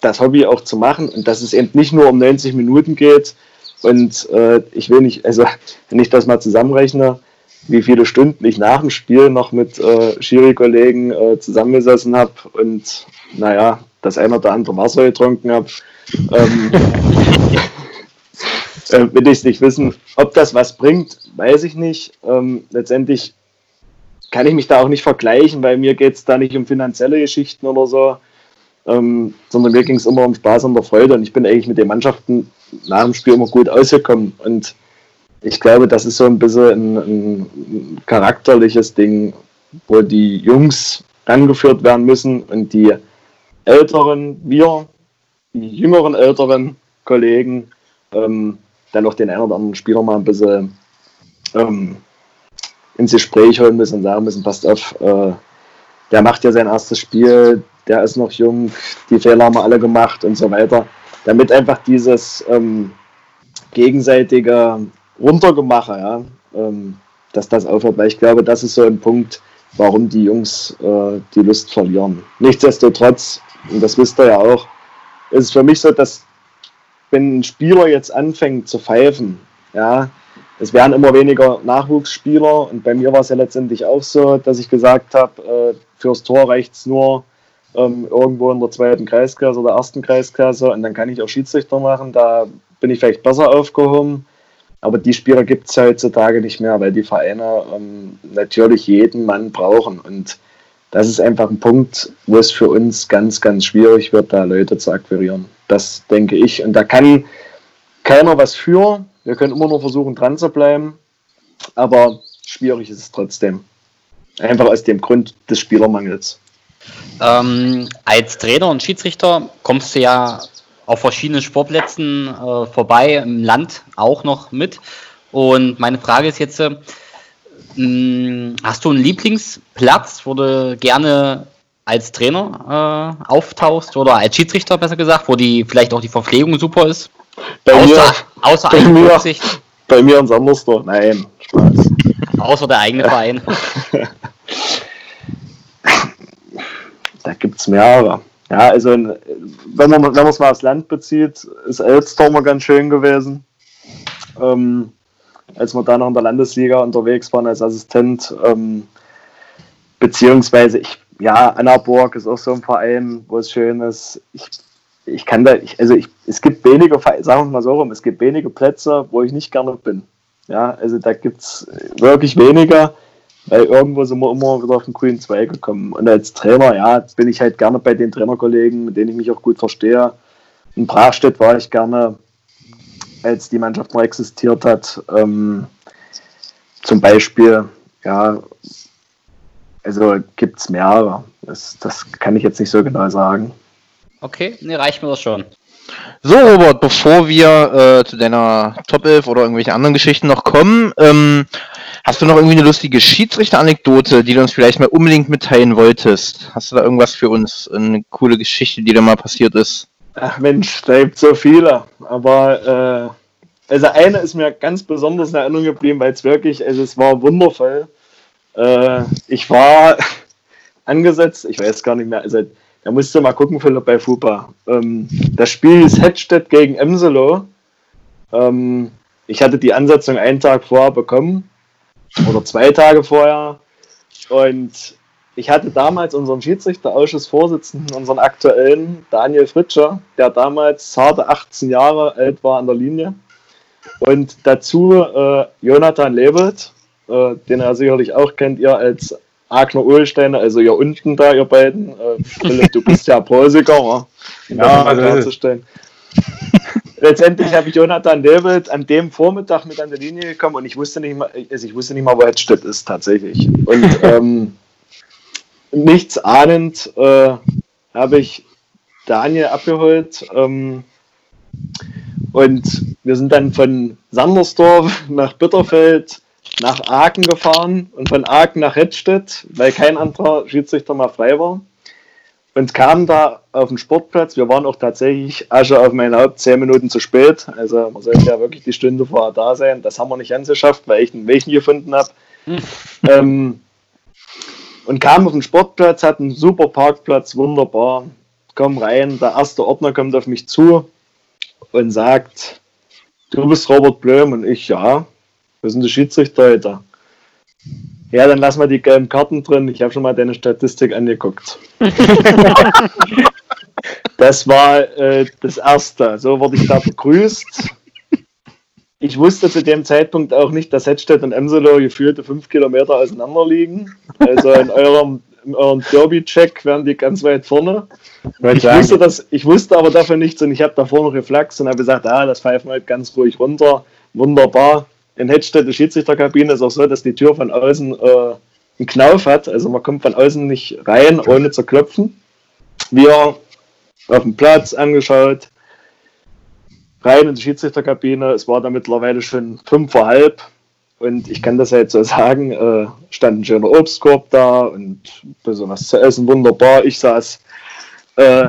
das Hobby auch zu machen und dass es eben nicht nur um 90 Minuten geht. Und äh, ich will nicht, also wenn ich das mal zusammenrechne, wie viele Stunden ich nach dem Spiel noch mit äh, Schiri-Kollegen äh, zusammengesessen habe und naja, das ein oder andere Wasser getrunken habe. Ähm, äh, will ich es nicht wissen. Ob das was bringt, weiß ich nicht. Ähm, letztendlich kann ich mich da auch nicht vergleichen, weil mir geht es da nicht um finanzielle Geschichten oder so. ähm, sondern mir ging es immer um Spaß und der Freude und ich bin eigentlich mit den Mannschaften nach dem Spiel immer gut ausgekommen und ich glaube, das ist so ein bisschen ein, ein charakterliches Ding, wo die Jungs angeführt werden müssen und die Älteren, wir, die jüngeren älteren Kollegen, ähm, dann auch den einen oder anderen Spieler mal ein bisschen ähm, ins Gespräch holen müssen und sagen müssen, passt auf, äh, der macht ja sein erstes Spiel, der ist noch jung, die Fehler haben wir alle gemacht und so weiter. Damit einfach dieses ähm, gegenseitige Runtergemache, ja, ähm, dass das aufhört, weil ich glaube, das ist so ein Punkt, warum die Jungs äh, die Lust verlieren. Nichtsdestotrotz, und das wisst ihr ja auch, ist es für mich so, dass wenn ein Spieler jetzt anfängt zu pfeifen, ja, es werden immer weniger Nachwuchsspieler und bei mir war es ja letztendlich auch so, dass ich gesagt habe, äh, fürs Tor reicht es nur ähm, irgendwo in der zweiten Kreisklasse oder ersten Kreisklasse und dann kann ich auch Schiedsrichter machen, da bin ich vielleicht besser aufgehoben. Aber die Spieler gibt es heutzutage nicht mehr, weil die Vereine ähm, natürlich jeden Mann brauchen. Und das ist einfach ein Punkt, wo es für uns ganz, ganz schwierig wird, da Leute zu akquirieren. Das denke ich. Und da kann keiner was für. Wir können immer nur versuchen, dran zu bleiben. Aber schwierig ist es trotzdem. Einfach aus dem Grund des Spielermangels. Ähm, als Trainer und Schiedsrichter kommst du ja auf verschiedenen Sportplätzen äh, vorbei, im Land auch noch mit. Und meine Frage ist jetzt, äh, hast du einen Lieblingsplatz, wo du gerne als Trainer äh, auftauchst oder als Schiedsrichter besser gesagt, wo die vielleicht auch die Verpflegung super ist? Bei außer, mir, außer bei mir, bei mir ins Andersdorf. Nein, Spaß. Außer der eigene Verein. da gibt es mehrere. Ja, also wenn man wenn man es mal aufs Land bezieht, ist Elster mal ganz schön gewesen. Ähm, als wir da noch in der Landesliga unterwegs waren als Assistent. Ähm, beziehungsweise ich, ja, Annaburg ist auch so ein Verein, wo es schön ist. Ich, ich kann da, ich, also ich, es gibt wenige, sagen wir mal so rum, es gibt wenige Plätze, wo ich nicht gerne bin. Ja, also da gibt es wirklich weniger weil irgendwo sind wir immer wieder auf den grünen Zweig gekommen. Und als Trainer, ja, bin ich halt gerne bei den Trainerkollegen, mit denen ich mich auch gut verstehe. In Brachstedt war ich gerne, als die Mannschaft noch existiert hat. Ähm, zum Beispiel, ja, also gibt es mehrere. Das, das kann ich jetzt nicht so genau sagen. Okay, ne, reicht mir das schon. So, Robert, bevor wir äh, zu deiner Top 11 oder irgendwelchen anderen Geschichten noch kommen, ähm, hast du noch irgendwie eine lustige Schiedsrichter-Anekdote, die du uns vielleicht mal unbedingt mitteilen wolltest? Hast du da irgendwas für uns? Eine coole Geschichte, die da mal passiert ist? Ach Mensch, da gibt so viele. Aber äh, also eine ist mir ganz besonders in Erinnerung geblieben, weil es wirklich, also es war wundervoll. Äh, ich war angesetzt, ich weiß gar nicht mehr, also da musst du mal gucken, Philipp, bei FUPA. Ähm, das Spiel ist Hedstedt gegen Emselo. Ähm, ich hatte die Ansetzung einen Tag vorher bekommen oder zwei Tage vorher. Und ich hatte damals unseren Schiedsrichterausschussvorsitzenden, unseren aktuellen Daniel Fritscher, der damals zarte 18 Jahre alt war an der Linie. Und dazu äh, Jonathan Lewelt, äh, den er sicherlich auch kennt, ihr als Agner Ohlsteiner, also ihr unten da, ihr beiden. Äh, Philipp, du bist ja Preußiger, um ja, also klarzustellen. Letztendlich habe ich Jonathan David an dem Vormittag mit an der Linie gekommen und ich wusste nicht mal, also ich wusste nicht mal, wo Hedstedt ist tatsächlich. Und ähm, nichts ahnend äh, habe ich Daniel abgeholt ähm, und wir sind dann von Sandersdorf nach Bitterfeld nach Aachen gefahren und von Aachen nach Hedstedt, weil kein anderer Schiedsrichter mal frei war. Und kamen da auf den Sportplatz. Wir waren auch tatsächlich Asche auf mein Haupt zehn Minuten zu spät. Also man sollte ja wirklich die Stunde vorher da sein. Das haben wir nicht angeschafft, weil ich einen Welchen gefunden habe. Hm. ähm, und kamen auf den Sportplatz, hatten einen super Parkplatz, wunderbar. Kommen rein, der erste Ordner kommt auf mich zu und sagt, du bist Robert Blöm und ich, ja, wir sind die Schiedsrichter heute. Ja, dann lassen wir die gelben Karten drin. Ich habe schon mal deine Statistik angeguckt. das war äh, das Erste. So wurde ich da begrüßt. Ich wusste zu dem Zeitpunkt auch nicht, dass Hedstedt und Emselo gefühlte fünf Kilometer auseinander liegen. Also in eurem in eurem Derby-Check wären die ganz weit vorne. Ich wusste, das, ich wusste aber davon nichts und ich habe davor noch geflaxt und habe gesagt, ah, das pfeifen halt ganz ruhig runter. Wunderbar. In Hettstedt, die Schiedsrichterkabine, ist auch so, dass die Tür von außen äh, einen Knauf hat. Also man kommt von außen nicht rein, ohne zu klopfen. Wir auf dem Platz angeschaut, rein in die Schiedsrichterkabine. Es war da mittlerweile schon fünf vor halb. Und ich kann das ja jetzt so sagen, äh, stand ein schöner Obstkorb da und was zu essen, wunderbar. Ich saß, äh,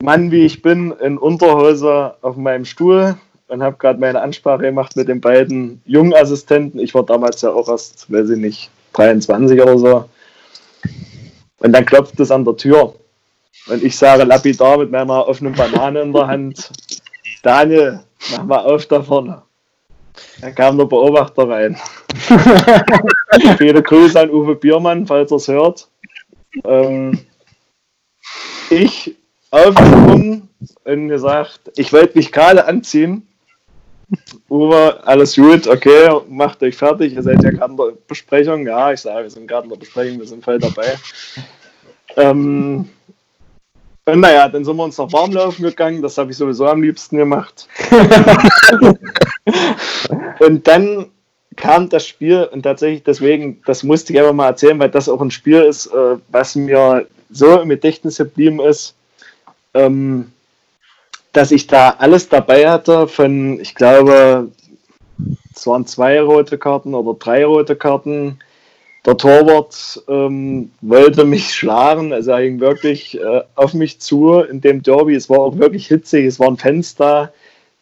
Mann wie ich bin, in Unterhose auf meinem Stuhl und habe gerade meine Ansprache gemacht mit den beiden jungen Assistenten. Ich war damals ja auch erst, weiß ich nicht, 23 oder so. Und dann klopft es an der Tür. Und ich sage lapidar mit meiner offenen Banane in der Hand, Daniel, mach mal auf da vorne. Dann kam der Beobachter rein. Viele Grüße an Uwe Biermann, falls er es hört. Ähm, ich aufgesprungen und gesagt, ich wollte mich gerade anziehen. Uwe, alles gut, okay, macht euch fertig, ihr seid ja gerade in der Besprechung. Ja, ich sage, wir sind gerade in der Besprechung, wir sind voll dabei. Ähm, und naja, dann sind wir uns noch warm laufen gegangen, das habe ich sowieso am liebsten gemacht. und dann kam das Spiel und tatsächlich deswegen, das musste ich einfach mal erzählen, weil das auch ein Spiel ist, äh, was mir so im Gedächtnis geblieben ist, ähm, dass ich da alles dabei hatte von, ich glaube, es waren zwei rote Karten oder drei rote Karten, der Torwart ähm, wollte mich schlagen, also er ging wirklich äh, auf mich zu in dem Derby. Es war auch wirklich hitzig, es waren Fans da,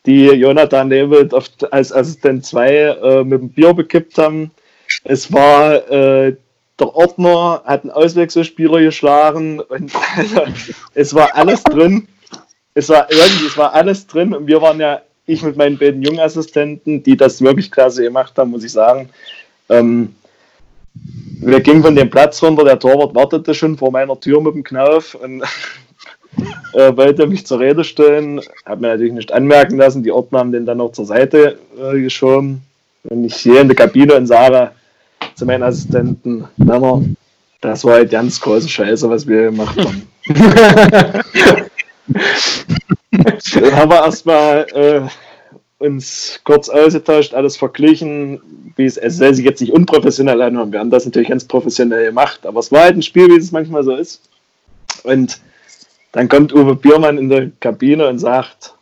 die Jonathan Nebelt als Assistent 2 äh, mit dem Bier bekippt haben. Es war äh, der Ordner, hat einen Auswechselspieler geschlagen und es war alles drin. Es war irgendwie, es war alles drin und wir waren ja, ich mit meinen beiden Jungassistenten, die das wirklich klasse gemacht haben, muss ich sagen. Ähm, wir gingen von dem Platz runter, der Torwart wartete schon vor meiner Tür mit dem Knauf und äh, wollte mich zur Rede stellen. Hat mir natürlich nicht anmerken lassen, die Ordner haben den dann noch zur Seite äh, geschoben. Und ich gehe in der Kabine und sage zu meinen Assistenten, Männer, das war halt ganz große Scheiße, was wir gemacht haben. dann haben wir erstmal äh, uns kurz ausgetauscht, alles verglichen, wie es, es soll sich jetzt nicht unprofessionell anhören, wir haben das natürlich ganz professionell gemacht, aber es war halt ein Spiel, wie es manchmal so ist. Und dann kommt Uwe Biermann in der Kabine und sagt,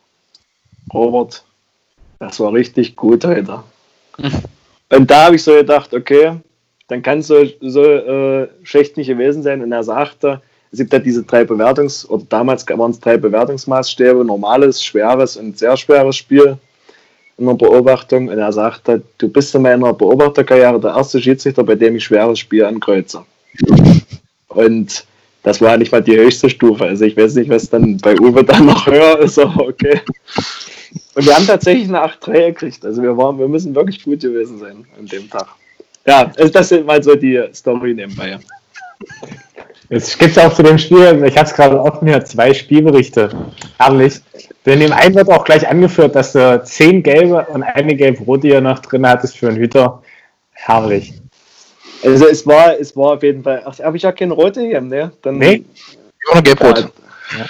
Robert, das war richtig gut heute. und da habe ich so gedacht, okay, dann kann es so, so äh, schlecht nicht gewesen sein. Und er sagte, es gibt ja diese drei Bewertungs- oder damals waren es drei Bewertungsmaßstäbe, normales, schweres und sehr schweres Spiel in der Beobachtung und er sagte, du bist in meiner Beobachterkarriere der erste Schiedsrichter, bei dem ich schweres Spiel ankreuze. Und das war nicht mal die höchste Stufe. Also ich weiß nicht, was dann bei Uwe dann noch höher ist, aber okay. Und wir haben tatsächlich eine 8-3 gekriegt. Also wir, waren, wir müssen wirklich gut gewesen sein an dem Tag. Ja, also das sind mal so die Story nebenbei. Es gibt auch zu dem Spiel, ich habe es gerade offen hier, zwei Spielberichte. Herrlich. Denn im einen wird auch gleich angeführt, dass du zehn gelbe und eine gelb-rote hier noch drin hattest für einen Hüter. Herrlich. Also es war, es war auf jeden Fall. Ach, habe ich ja keine rote gegeben, ne? Dann, nee. Oder gelb-rot. Ja.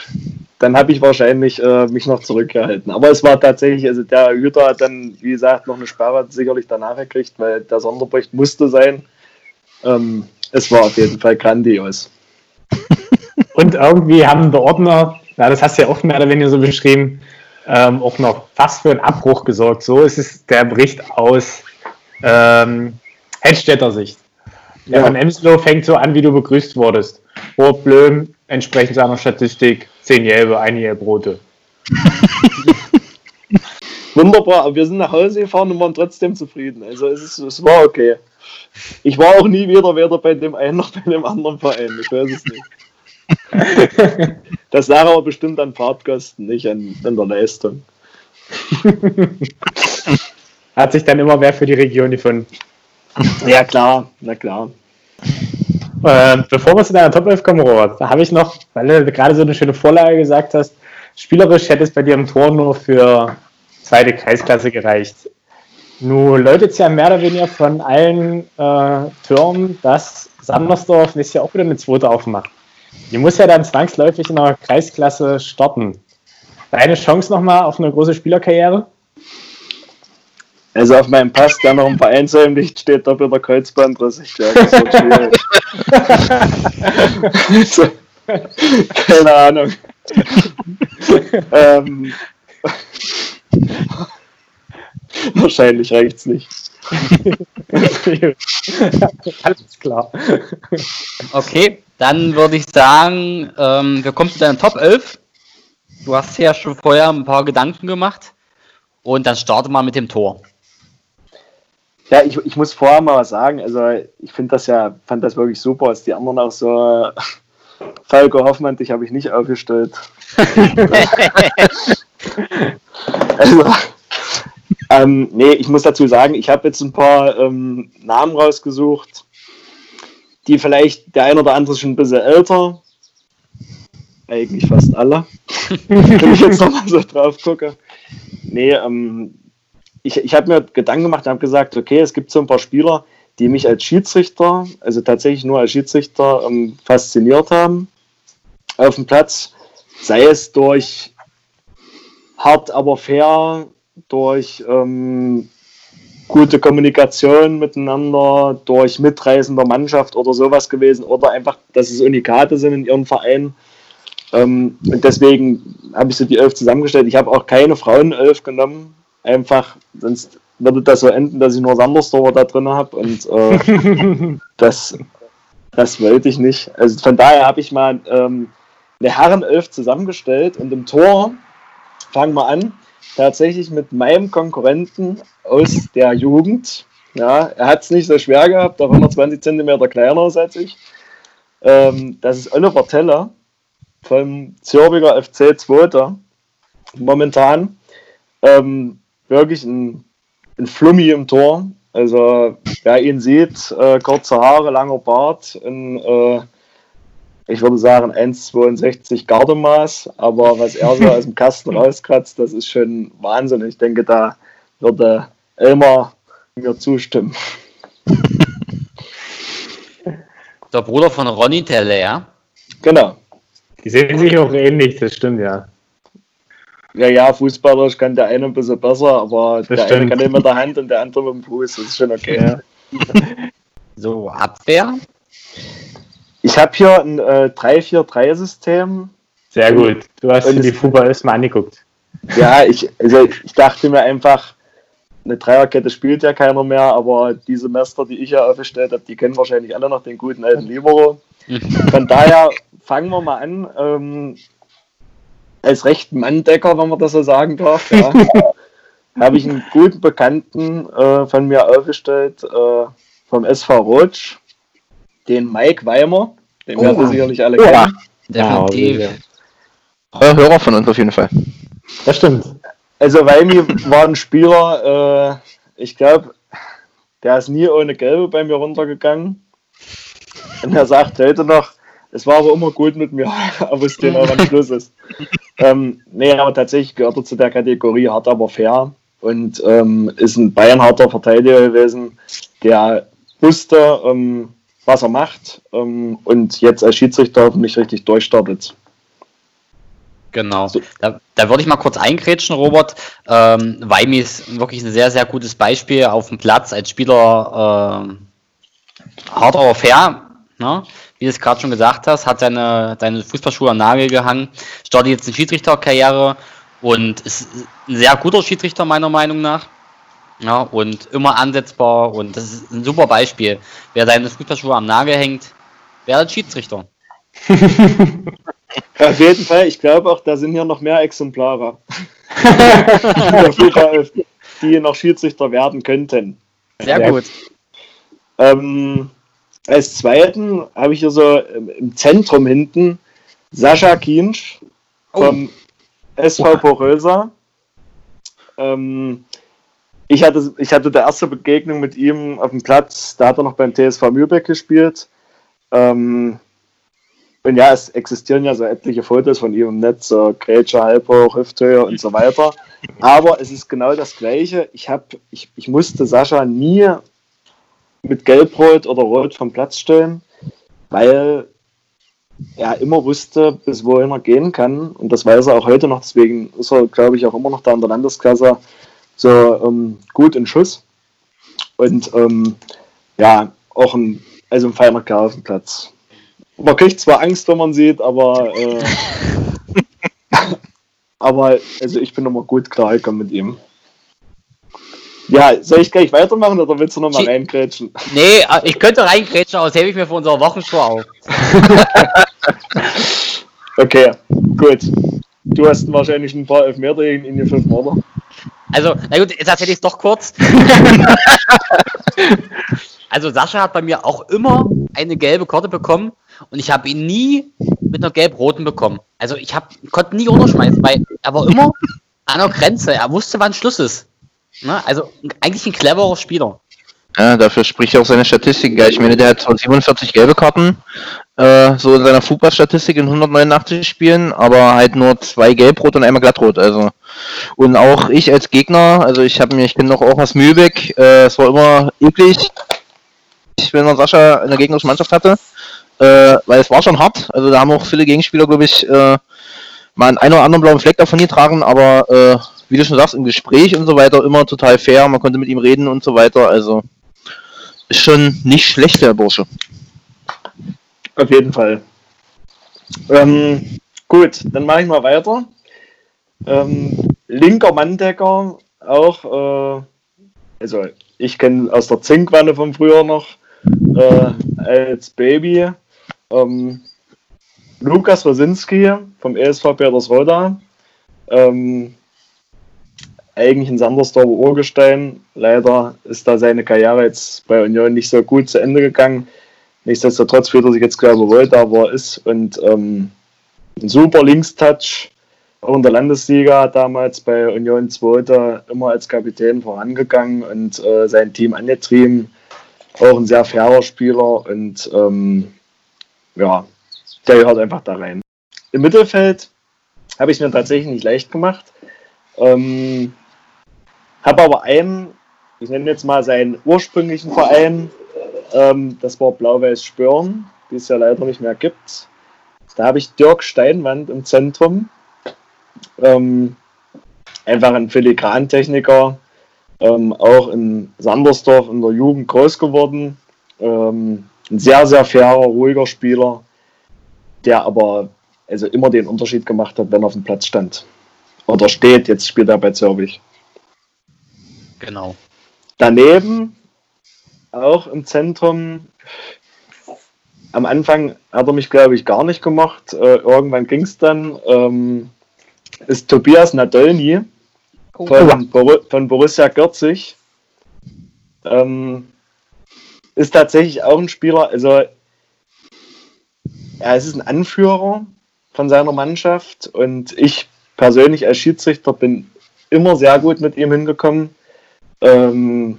Dann habe ich wahrscheinlich äh, mich noch zurückgehalten. Aber es war tatsächlich, also der Hüter hat dann, wie gesagt, noch eine Sperre sicherlich danach gekriegt, weil der Sonderbericht musste sein. Ähm, es war auf jeden Fall grandios. Und irgendwie haben der Ordner, ja, das hast du ja auch mehr oder weniger so beschrieben, ähm, auch noch fast für einen Abbruch gesorgt. So ist es der Bericht aus ähm, Hedstädter Sicht. Der ja. von Emslow fängt so an, wie du begrüßt wurdest. Robert Blöm, entsprechend seiner Statistik, 10 Gelbe, eine Gelb-Rote. Wunderbar, aber wir sind nach Hause gefahren und waren trotzdem zufrieden. Also es, ist, es war okay. Ich war auch nie wieder weder bei dem einen noch bei dem anderen Verein. Ich weiß es nicht. Das lag aber bestimmt an Fahrtkosten, nicht an, an der Leistung. Hat sich dann immer mehr für die Region gefunden. Ja, klar, na klar. Äh, bevor wir zu deiner Top 11 kommen, Robert, da habe ich noch, weil du gerade so eine schöne Vorlage gesagt hast, spielerisch hätte es bei dir im Tor nur für zweite Kreisklasse gereicht. Nun läutet es ja mehr oder weniger von allen äh, Türmen, dass Sandersdorf nächstes Jahr auch wieder eine zweite aufmacht. Die muss ja dann zwangsläufig in der Kreisklasse starten. Deine Chance nochmal auf eine große Spielerkarriere? Also auf meinem Pass, der noch im Vereinsheim liegt, steht doppelter Kreuzbandriss. Ich glaube, das wird schwierig. so, keine Ahnung. ähm, wahrscheinlich reicht es nicht. Alles klar. Okay, dann würde ich sagen, ähm, wir kommen zu deiner Top 11. Du hast ja schon vorher ein paar Gedanken gemacht. Und dann starten wir mit dem Tor. Ja, ich, ich muss vorher mal was sagen. Also, ich finde das ja, fand das wirklich super, als die anderen auch so. Falco Hoffmann, dich habe ich nicht aufgestellt. also, ähm, nee, ich muss dazu sagen, ich habe jetzt ein paar ähm, Namen rausgesucht, die vielleicht der ein oder andere schon ein bisschen älter, eigentlich fast alle, wenn ich jetzt nochmal so drauf gucke. Nee, ähm, ich, ich habe mir Gedanken gemacht und habe gesagt, okay, es gibt so ein paar Spieler, die mich als Schiedsrichter, also tatsächlich nur als Schiedsrichter, ähm, fasziniert haben auf dem Platz. Sei es durch hart, aber fair, durch ähm, gute Kommunikation miteinander, durch mitreißender Mannschaft oder sowas gewesen oder einfach, dass es Unikate sind in ihrem Verein. Ähm, und deswegen habe ich so die Elf zusammengestellt. Ich habe auch keine Frauenelf genommen, einfach, sonst würde das so enden, dass ich nur Sandersdorfer da drin habe und äh, das, das wollte ich nicht. Also von daher habe ich mal ähm, eine Herrenelf zusammengestellt und im Tor fangen wir an, tatsächlich mit meinem Konkurrenten aus der Jugend. Ja, er hat es nicht so schwer gehabt, auch 120 cm kleiner ist als ich. Ähm, das ist Oliver Teller vom Zürbiger FC 2. Momentan ähm, wirklich ein, ein Flummi im Tor. Also, wer ihn sieht, äh, kurze Haare, langer Bart, ein äh, ich würde sagen 1,62 Gardemaß, aber was er so aus dem Kasten rauskratzt, das ist schon Wahnsinn. Ich denke, da würde Elmar mir zustimmen. Der Bruder von Ronny Telle, ja? Genau. Die sehen sich auch ähnlich, das stimmt, ja. Ja, ja, Fußballer kann der eine ein bisschen besser, aber Das der stimmt. eine kann nicht mit der Hand und der andere mit dem Fuß. Das ist schon okay. Ja. So, Abwehr. Ich habe hier ein äh, 3-4-3-System. Sehr gut. Du hast dir die es- Fußball erstmal angeguckt. Ja, ich, also ich dachte mir einfach, eine Dreierkette spielt ja keiner mehr, aber die Semester, die ich ja aufgestellt habe, die kennen wahrscheinlich alle noch den guten alten Libero. Von daher fangen wir mal an. Ähm, als rechten Manndecker, wenn man das so sagen darf, ja, habe ich einen guten Bekannten äh, von mir aufgestellt, äh, vom SV Rotsch, den Mike Weimer. Den werden Sie sicherlich alle Ja. kennen. Definitiv. Ja, Euer Hörer von uns auf jeden Fall. das stimmt. Also Weimi war ein Spieler, äh, ich glaube, der ist nie ohne Gelbe bei mir runtergegangen. Und er sagt heute noch, es war aber immer gut mit mir, aber es den auch am Schluss ist. ähm, nee, aber tatsächlich gehört er zu der Kategorie hart, aber fair und ähm, ist ein beinharter Verteidiger gewesen, der wusste, ähm, was er macht ähm, und jetzt als Schiedsrichter hoffentlich richtig durchstartet. Genau. So. Da, da würde ich mal kurz eingrätschen, Robert. Ähm, Weimi ist wirklich ein sehr, sehr gutes Beispiel auf dem Platz als Spieler. ähm, hart aber fair, ne? wie du es gerade schon gesagt hast, hat seine, seine Fußballschuhe am Nagel gehangen, startet jetzt eine Schiedsrichterkarriere und ist ein sehr guter Schiedsrichter meiner Meinung nach. Ja, und immer ansetzbar und das ist ein super Beispiel. Wer seine Fußballschuhe am Nagel hängt, werdet Schiedsrichter. Auf jeden Fall, ich glaube auch, da sind hier noch mehr Exemplare. Der die noch Schiedsrichter werden könnten. Sehr Ja. gut. Ähm, als zweiten habe ich hier so im im Zentrum hinten Sascha Kiensch vom SV Porösa. Ähm, ich, hatte, ich hatte die erste Begegnung mit ihm auf dem Platz, da hat er noch beim TSV Mühlbeck gespielt. Ähm, und ja, es existieren ja so etliche Fotos von ihm im Netz, so Grätsche, Halbhoch, Hüfthöhe und so weiter. Aber es ist genau das Gleiche. Ich, hab, ich, ich musste Sascha nie mit Gelbrot oder Rot vom Platz stellen, weil er immer wusste, bis wohin er gehen kann. Und das weiß er auch heute noch. Deswegen ist er, glaube ich, auch immer noch da in der Landesklasse so ähm, gut in Schuss. Und ähm, ja, auch ein, also ein feiner Kerl auf dem Platz. Man kriegt zwar Angst, wenn man sieht, aber, äh, aber also ich bin immer gut klargekommen mit ihm. Ja, soll ich gleich weitermachen oder willst du noch mal reingrätschen? Nee, äh, ich könnte reingrätschen, aber das hebe ich mir für unsere Wochenshow auf. okay, gut. Du hast wahrscheinlich ein paar Elfmeter in die fünf oder? Also, na gut, jetzt erzähle ich es doch kurz. also, Sascha hat bei mir auch immer eine gelbe Karte bekommen und ich habe ihn nie mit einer gelb-roten bekommen. Also, ich hab, konnte nie runterschmeißen, weil er war immer an der Grenze. Er wusste, wann Schluss ist. Ne? Also eigentlich ein cleverer Spieler. Ja, dafür spricht auch seine Statistik. Ich meine, der hat 47 gelbe Karten, äh, so in seiner Fußballstatistik in 189 Spielen, aber halt nur zwei gelbrot und einmal glattrot. Also und auch ich als Gegner, also ich habe mir, ich kenne noch auch aus Mühlbeck, äh, es war immer eklig, wenn man Sascha in der gegnerischen Mannschaft hatte, äh, weil es war schon hart. Also da haben auch viele Gegenspieler, glaube ich, äh, mal einen oder anderen blauen Fleck davon getragen, aber äh, wie du schon sagst, im Gespräch und so weiter immer total fair, man konnte mit ihm reden und so weiter, also schon nicht schlecht, der Bursche. Auf jeden Fall. Ähm, gut, dann mache ich mal weiter. Ähm, linker Manndecker, auch, äh, also ich kenne aus der Zinkwanne von früher noch äh, als Baby. Ähm, Lukas Rosinski vom ESV Petersroda. Ähm, eigentlich ein Sandersdorfer Urgestein. Leider ist da seine Karriere jetzt bei Union nicht so gut zu Ende gegangen. Nichtsdestotrotz fühlt er sich jetzt, ich, wohl da, wo er ist. Und ähm, ein super Linkstouch, auch in der Landesliga damals bei Union 2. immer als Kapitän vorangegangen und äh, sein Team angetrieben. Auch ein sehr fairer Spieler und ähm, ja, der gehört einfach da rein. Im Mittelfeld habe ich es mir tatsächlich nicht leicht gemacht. Ähm, habe aber einen, ich nenne jetzt mal seinen ursprünglichen Verein, ähm, das war Blau-Weiß Spörn, die es ja leider nicht mehr gibt. Da habe ich Dirk Steinwand im Zentrum. Ähm, einfach ein Filigrantechniker, ähm, auch in Sandersdorf in der Jugend groß geworden. Ähm, ein sehr, sehr fairer, ruhiger Spieler, der aber also immer den Unterschied gemacht hat, wenn er auf dem Platz stand. Oder steht, jetzt spielt er bei Zürich. Genau. Daneben, auch im Zentrum, am Anfang hat er mich, glaube ich, gar nicht gemacht. Äh, irgendwann ging es dann. Ähm, ist Tobias Nadolny oh. von, Bor von Borussia Gürzig. Ähm, ist tatsächlich auch ein Spieler, also er ist ein Anführer von seiner Mannschaft und ich persönlich als Schiedsrichter bin immer sehr gut mit ihm hingekommen. Ähm,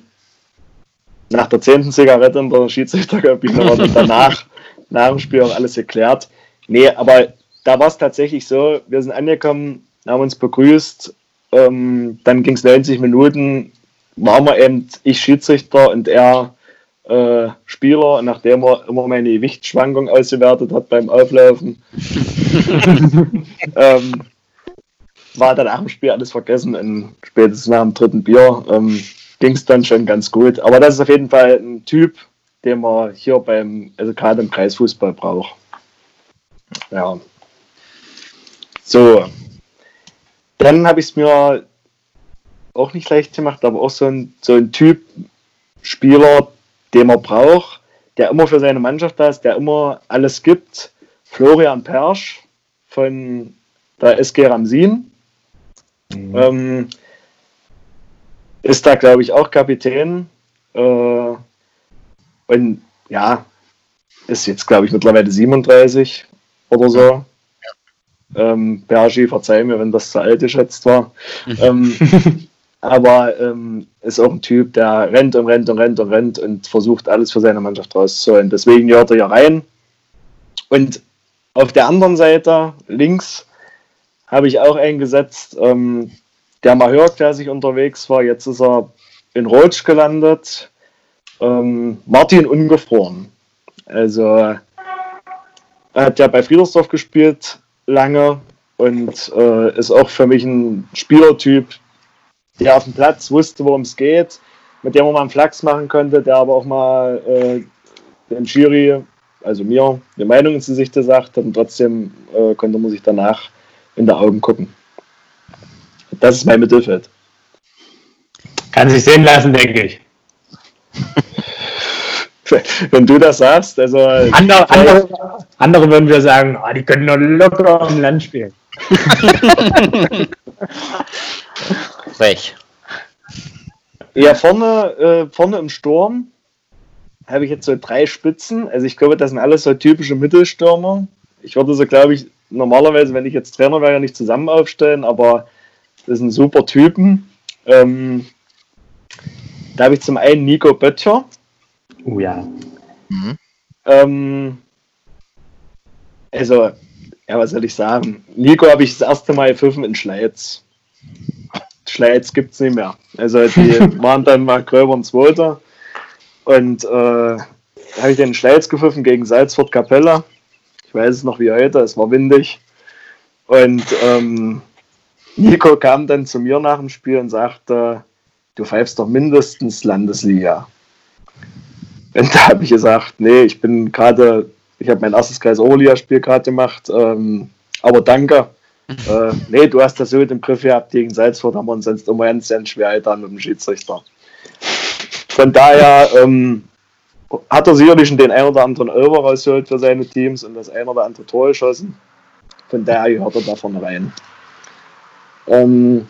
nach der zehnten Zigarette in der Schiedsrichterkabine war dann danach, nach dem Spiel auch alles geklärt. Nee, aber da war es tatsächlich so, wir sind angekommen, haben uns begrüßt, ähm, dann ging es 90 Minuten, waren wir eben ich Schiedsrichter und er äh, Spieler, nachdem er immer meine Gewichtsschwankung ausgewertet hat beim Auflaufen. ähm, war dann nach dem Spiel alles vergessen und spätestens nach dem dritten Bier ähm, ging es dann schon ganz gut. Aber das ist auf jeden Fall ein Typ, den man hier beim, also gerade im Kreisfußball braucht. Ja. So. Dann habe ich es mir auch nicht leicht gemacht, aber auch so ein, so ein Typ Spieler, den man braucht, der immer für seine Mannschaft da ist, der immer alles gibt. Florian Persch von der SG Ramsin. Mhm. Ähm, ist da, glaube ich, auch Kapitän. Äh, und ja, ist jetzt, glaube ich, mittlerweile 37 oder so. Ähm, Bergi, verzeih mir, wenn das zu alt geschätzt war. ähm, aber ähm, ist auch ein Typ, der rennt und rennt und rennt und rennt und versucht alles für seine Mannschaft rauszuholen. Deswegen gehört er ja rein. Und auf der anderen Seite, links, habe ich auch eingesetzt, ähm, der mal höherklassig unterwegs war. Jetzt ist er in Rotsch gelandet. Ähm, Martin Ungefroren. Also hat ja bei Friedersdorf gespielt lange und äh, ist auch für mich ein Spielertyp, der auf dem Platz wusste, worum es geht, mit dem man mal einen Flachs machen könnte, der aber auch mal äh, den Schiri, also mir, die Meinung ins Gesicht gesagt hat und trotzdem äh, konnte man sich danach in die Augen gucken. Das ist mein Mittelfeld. Kann sich sehen lassen, denke ich. Wenn du das sagst, also. Andere, andere, andere würden wir sagen, oh, die können nur locker im Land spielen. Frech. Ja, vorne, äh, vorne im Sturm habe ich jetzt so drei Spitzen. Also ich glaube, das sind alles so typische Mittelstürmer. Ich würde so, glaube ich, normalerweise, wenn ich jetzt Trainer wäre, nicht zusammen aufstellen, aber das sind super Typen. Ähm, da habe ich zum einen Nico Böttcher. Oh ja. Mhm. Ähm, also, ja, was soll ich sagen? Nico habe ich das erste Mal gepfiffen in Schleiz. Schleiz gibt es nicht mehr. Also, die waren dann mal gröber und zweiter. Und äh, habe ich den Schleiz gepfiffen gegen Salzford Capella. Ich weiß es noch wie heute, es war windig. Und ähm, Nico kam dann zu mir nach dem Spiel und sagte, du pfeifst doch mindestens Landesliga. Und da habe ich gesagt, nee, ich bin gerade, ich habe mein erstes Kreis Oberliga-Spiel gerade gemacht, ähm, aber danke. äh, nee, du hast das so im Griff gehabt, gegen Salzburg haben wir uns sonst immer ganz, ganz schwer getan mit dem Schiedsrichter. Von daher ähm, hat er sicherlich den ein oder anderen Over rausgeholt für seine Teams und das ein oder andere Tor geschossen. Von daher gehört er da vorne rein. Ähm,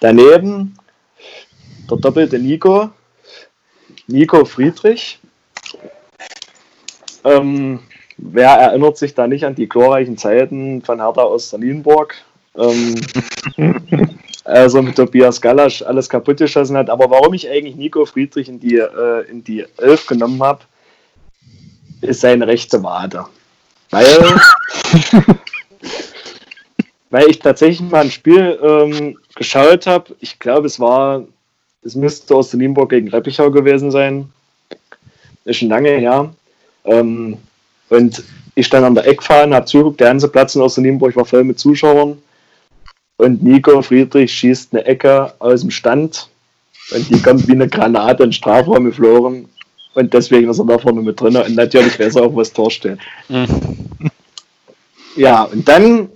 daneben der doppelte Nico, Nico Friedrich. Ähm, wer erinnert sich da nicht an die glorreichen Zeiten von Hertha aus Nienburg? Ähm, also mit Tobias Galasch alles kaputt geschossen hat. Aber warum ich eigentlich Nico Friedrich in die, äh, in die Elf genommen habe, ist seine rechte Wade. Weil weil ich tatsächlich mal ein Spiel ähm, geschaut habe. Ich glaube, es war, es müsste aus Nienburg gegen Reppichau gewesen sein. Ist schon lange her. Ähm, und ich stand an der Eckfahne, habe zugeguckt, der ganze Platz in Osternienburg war voll mit Zuschauern. Und Nico Friedrich schießt eine Ecke aus dem Stand und die kommt wie eine Granate in den Strafraum geflogen. Und deswegen ist er da vorne mit drin. Und natürlich weiß er auch, was Tor steht. Mhm. Ja, und dann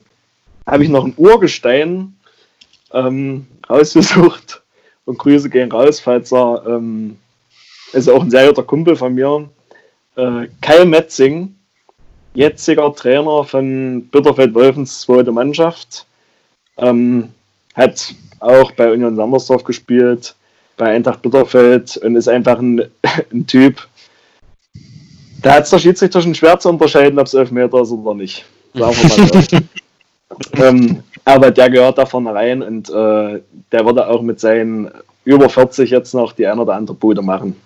habe ich noch ein Urgestein ähm, rausgesucht und Grüße gehen raus, falls er, ähm, ist auch ein sehr guter Kumpel von mir, äh, Kai Metzing, jetziger Trainer von Bitterfeld-Wolfens zweite Mannschaft, ähm, hat auch bei Union Sandersdorf gespielt, bei Eintracht Bitterfeld und ist einfach ein, ein Typ, da hat es der Schiedsrichter schon schwer zu unterscheiden, ob es Elfmeter ist oder nicht. Sagen wir mal ähm, aber der gehört da vorne rein und äh, der würde auch mit seinen über 40 jetzt noch die ein oder andere Bude machen.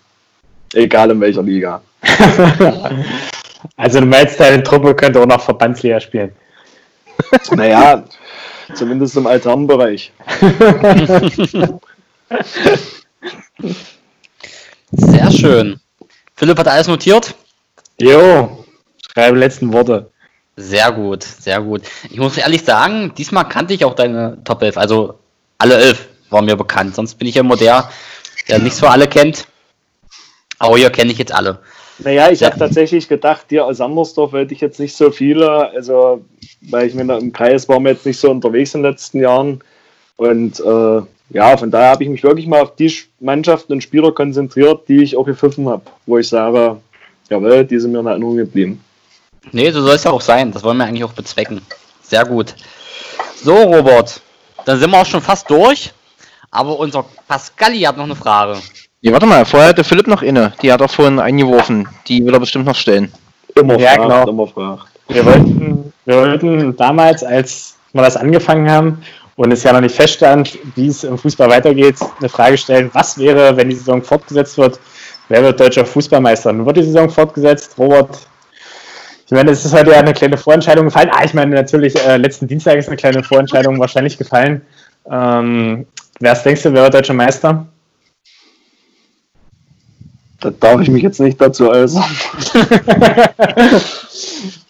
Egal in welcher Liga. also du meinst, deine Truppe könnte auch noch Verbandsliga spielen? Naja, zumindest im Alternbereich. Sehr schön. Philipp hat alles notiert? Jo, schreibe letzten Worte. Sehr gut, sehr gut. Ich muss ehrlich sagen, diesmal kannte ich auch deine Top 11. Also alle elf waren mir bekannt. Sonst bin ich ja immer der, der nicht so alle kennt. Aber hier kenne ich jetzt alle. Naja, ich habe tatsächlich gedacht, dir aus Sandersdorf hätte ich jetzt nicht so viele. Also, weil ich mir im Kreis war mir jetzt nicht so unterwegs in den letzten Jahren. Und äh, ja, von daher habe ich mich wirklich mal auf die Mannschaften und Spieler konzentriert, die ich auch gepfiffen habe. Wo ich sage, jawohl, die sind mir in Erinnerung geblieben. Nee, so soll es ja auch sein. Das wollen wir eigentlich auch bezwecken. Sehr gut. So, Robert, dann sind wir auch schon fast durch. Aber unser Pascali hat noch eine Frage. Ja, warte mal, vorher hat der Philipp noch inne. Die hat er vorhin eingeworfen. Die will er bestimmt noch stellen. Immer ja, fragt, genau. immer fragt. Wir wollten, wir wollten damals, als wir das angefangen haben und es ja noch nicht feststand, wie es im Fußball weitergeht, eine Frage stellen, was wäre, wenn die Saison fortgesetzt wird, wer wird deutscher Fußballmeister? Nun wird die Saison fortgesetzt, Robert Ich meine, es ist heute ja eine kleine Vorentscheidung gefallen. Ah, ich meine, natürlich, äh, letzten Dienstag ist eine kleine Vorentscheidung wahrscheinlich gefallen. Ähm, wer denkst du, wer wird deutscher Meister? Da darf ich mich jetzt nicht dazu äußern.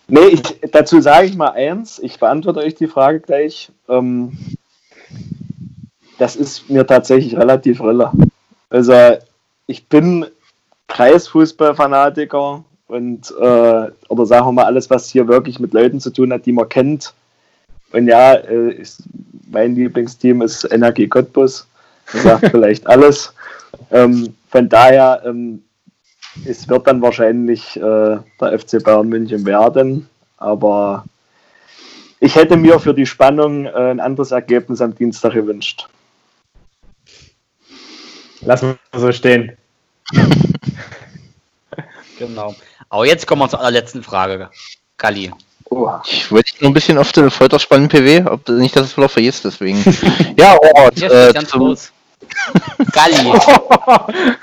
nee, ich, dazu sage ich mal eins. Ich beantworte euch die Frage gleich. Ähm, das ist mir tatsächlich relativ rille. Also, ich bin Kreisfußballfanatiker und äh, oder sagen wir mal alles, was hier wirklich mit Leuten zu tun hat, die man kennt. Und ja, äh, ist, mein Lieblingsteam ist Energie Cottbus. Das sagt vielleicht alles. Ähm, von daher, ähm, es wird dann wahrscheinlich äh, der FC Bayern München werden, aber ich hätte mir für die Spannung äh, ein anderes Ergebnis am Dienstag gewünscht. Lassen wir so stehen. genau. Aber jetzt kommen wir zur allerletzten Frage. Kali. Oh. Ich wollte noch ein bisschen auf den Folter spannen, PW, ob nicht, dass es vielleicht vergisst, deswegen. ja, Ort. Äh, ganz zum... Galli.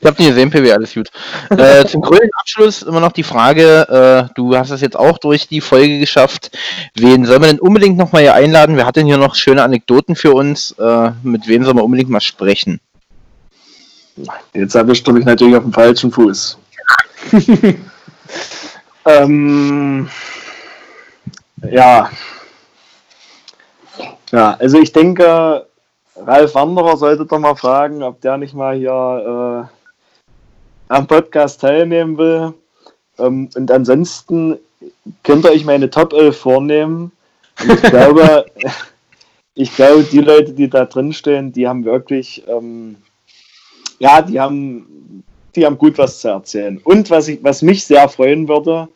Ich habe nie gesehen, PW, alles gut. äh, zum grünen Abschluss immer noch die Frage, äh, du hast es jetzt auch durch die Folge geschafft, wen soll man denn unbedingt nochmal hier einladen? Wer hat denn hier noch schöne Anekdoten für uns? Äh, mit wem soll man unbedingt mal sprechen? Jetzt erwischt du mich natürlich auf dem falschen Fuß. ähm, ja. Ja, also ich denke, Ralf Wanderer sollte doch mal fragen, ob der nicht mal hier äh, am Podcast teilnehmen will. Ähm, und ansonsten könnt ihr euch meine Top 11 vornehmen. Und ich glaube, ich glaube, die Leute, die da drin stehen, die haben wirklich, ähm, ja, die haben, die haben gut was zu erzählen. Und was, ich, was mich sehr freuen würde,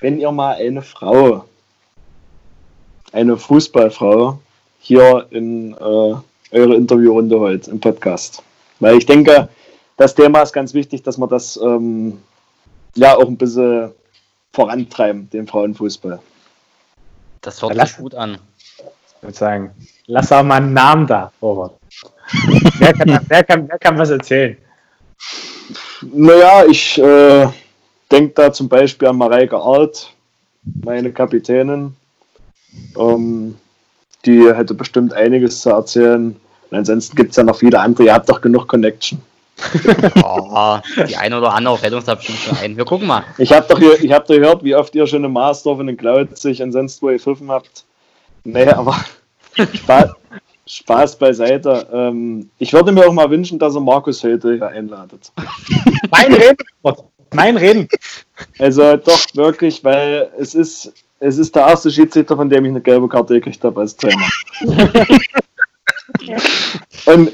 wenn ihr mal eine Frau, eine Fußballfrau hier in äh, eure Interviewrunde heute im Podcast. Weil ich denke, das Thema ist ganz wichtig, dass wir das ähm, ja auch ein bisschen vorantreiben, den Frauenfußball. Das hört sich gut an. Ich würde sagen, lass auch mal einen Namen da, Robert. wer, kann, wer, kann, wer kann was erzählen? Naja, ich äh, denke da zum Beispiel an Mareike Art, meine Kapitänin. Ähm, die hätte bestimmt einiges zu erzählen. Und ansonsten gibt es ja noch viele andere. Ihr habt doch genug Connection. oh, die eine oder andere fällt uns da bestimmt schon ein. Wir gucken mal. Ich habe doch, hab doch gehört, wie oft ihr schon in Marsdorf und in Klautzig und sonst wo ihr Pfiffen habt. Nee, aber Spaß, Spaß beiseite. Ähm, ich würde mir auch mal wünschen, dass ihr Markus heute hier einladet. mein Reden! Mein Reden! Also doch wirklich, weil es ist es ist der erste Schiedsrichter, von dem ich eine gelbe Karte gekriegt habe als Trainer. Und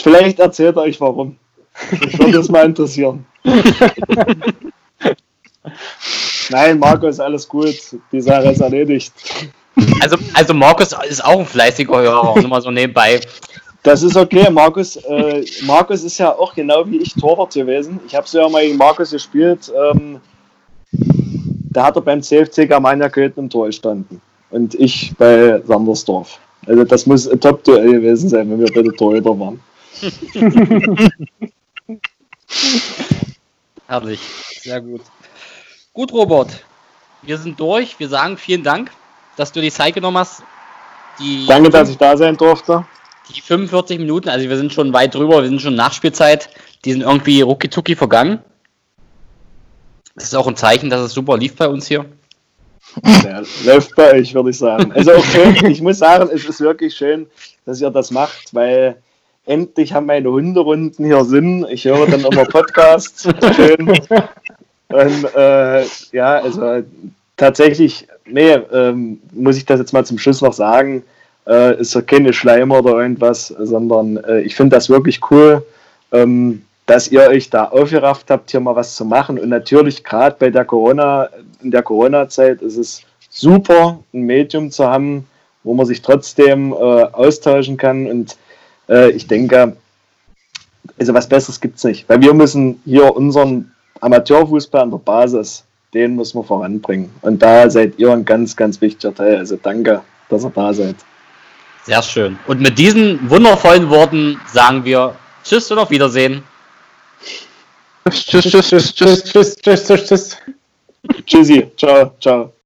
vielleicht erzählt er euch warum. Ich würde das mal interessieren. Nein, Markus, alles gut. Die Sache ist erledigt. Also, also Markus ist auch ein fleißiger Hörer, nur mal so nebenbei. Das ist okay. Markus, äh, Markus ist ja auch genau wie ich Torwart gewesen. Ich habe so ja mal gegen Markus gespielt. Ähm, da hat er beim CFC Germania Köln im Tor gestanden. Und ich bei Sandersdorf. Also das muss ein Top-Duell gewesen sein, wenn wir bei der Torhüter waren. Herrlich, sehr gut. Gut, Robert. Wir sind durch. Wir sagen vielen Dank, dass du die Zeit genommen hast. Die Danke, dass ich da sein durfte. Die 45 Minuten, also wir sind schon weit drüber, wir sind schon Nachspielzeit. Die sind irgendwie rucki vergangen. Das ist auch ein Zeichen, dass es super lief bei uns hier. Ja, läuft bei euch, würde ich sagen. Also schön, ich muss sagen, es ist wirklich schön, dass ihr das macht, weil endlich haben meine Hunderunden hier Sinn. Ich höre dann immer Podcasts. Schön. Und äh, ja, also tatsächlich, nee, ähm, muss ich das jetzt mal zum Schluss noch sagen, äh, ist ja keine Schleimer oder irgendwas, sondern äh, ich finde das wirklich cool. Ähm, dass ihr euch da aufgerafft habt, hier mal was zu machen. Und natürlich gerade bei der Corona, in der Corona-Zeit ist es super, ein Medium zu haben, wo man sich trotzdem äh, austauschen kann. Und äh, ich denke, also was Besseres gibt es nicht. Weil wir müssen hier unseren Amateurfußball an der Basis, den müssen wir voranbringen. Und da seid ihr ein ganz, ganz wichtiger Teil. Also danke, dass ihr da seid. Sehr schön. Und mit diesen wundervollen Worten sagen wir Tschüss und auf Wiedersehen. Tschüss, tschüss, tschüss, tschüss, tschüss, tschüss, tschüss, tschüss. Tschüssi. Ciao, ciao.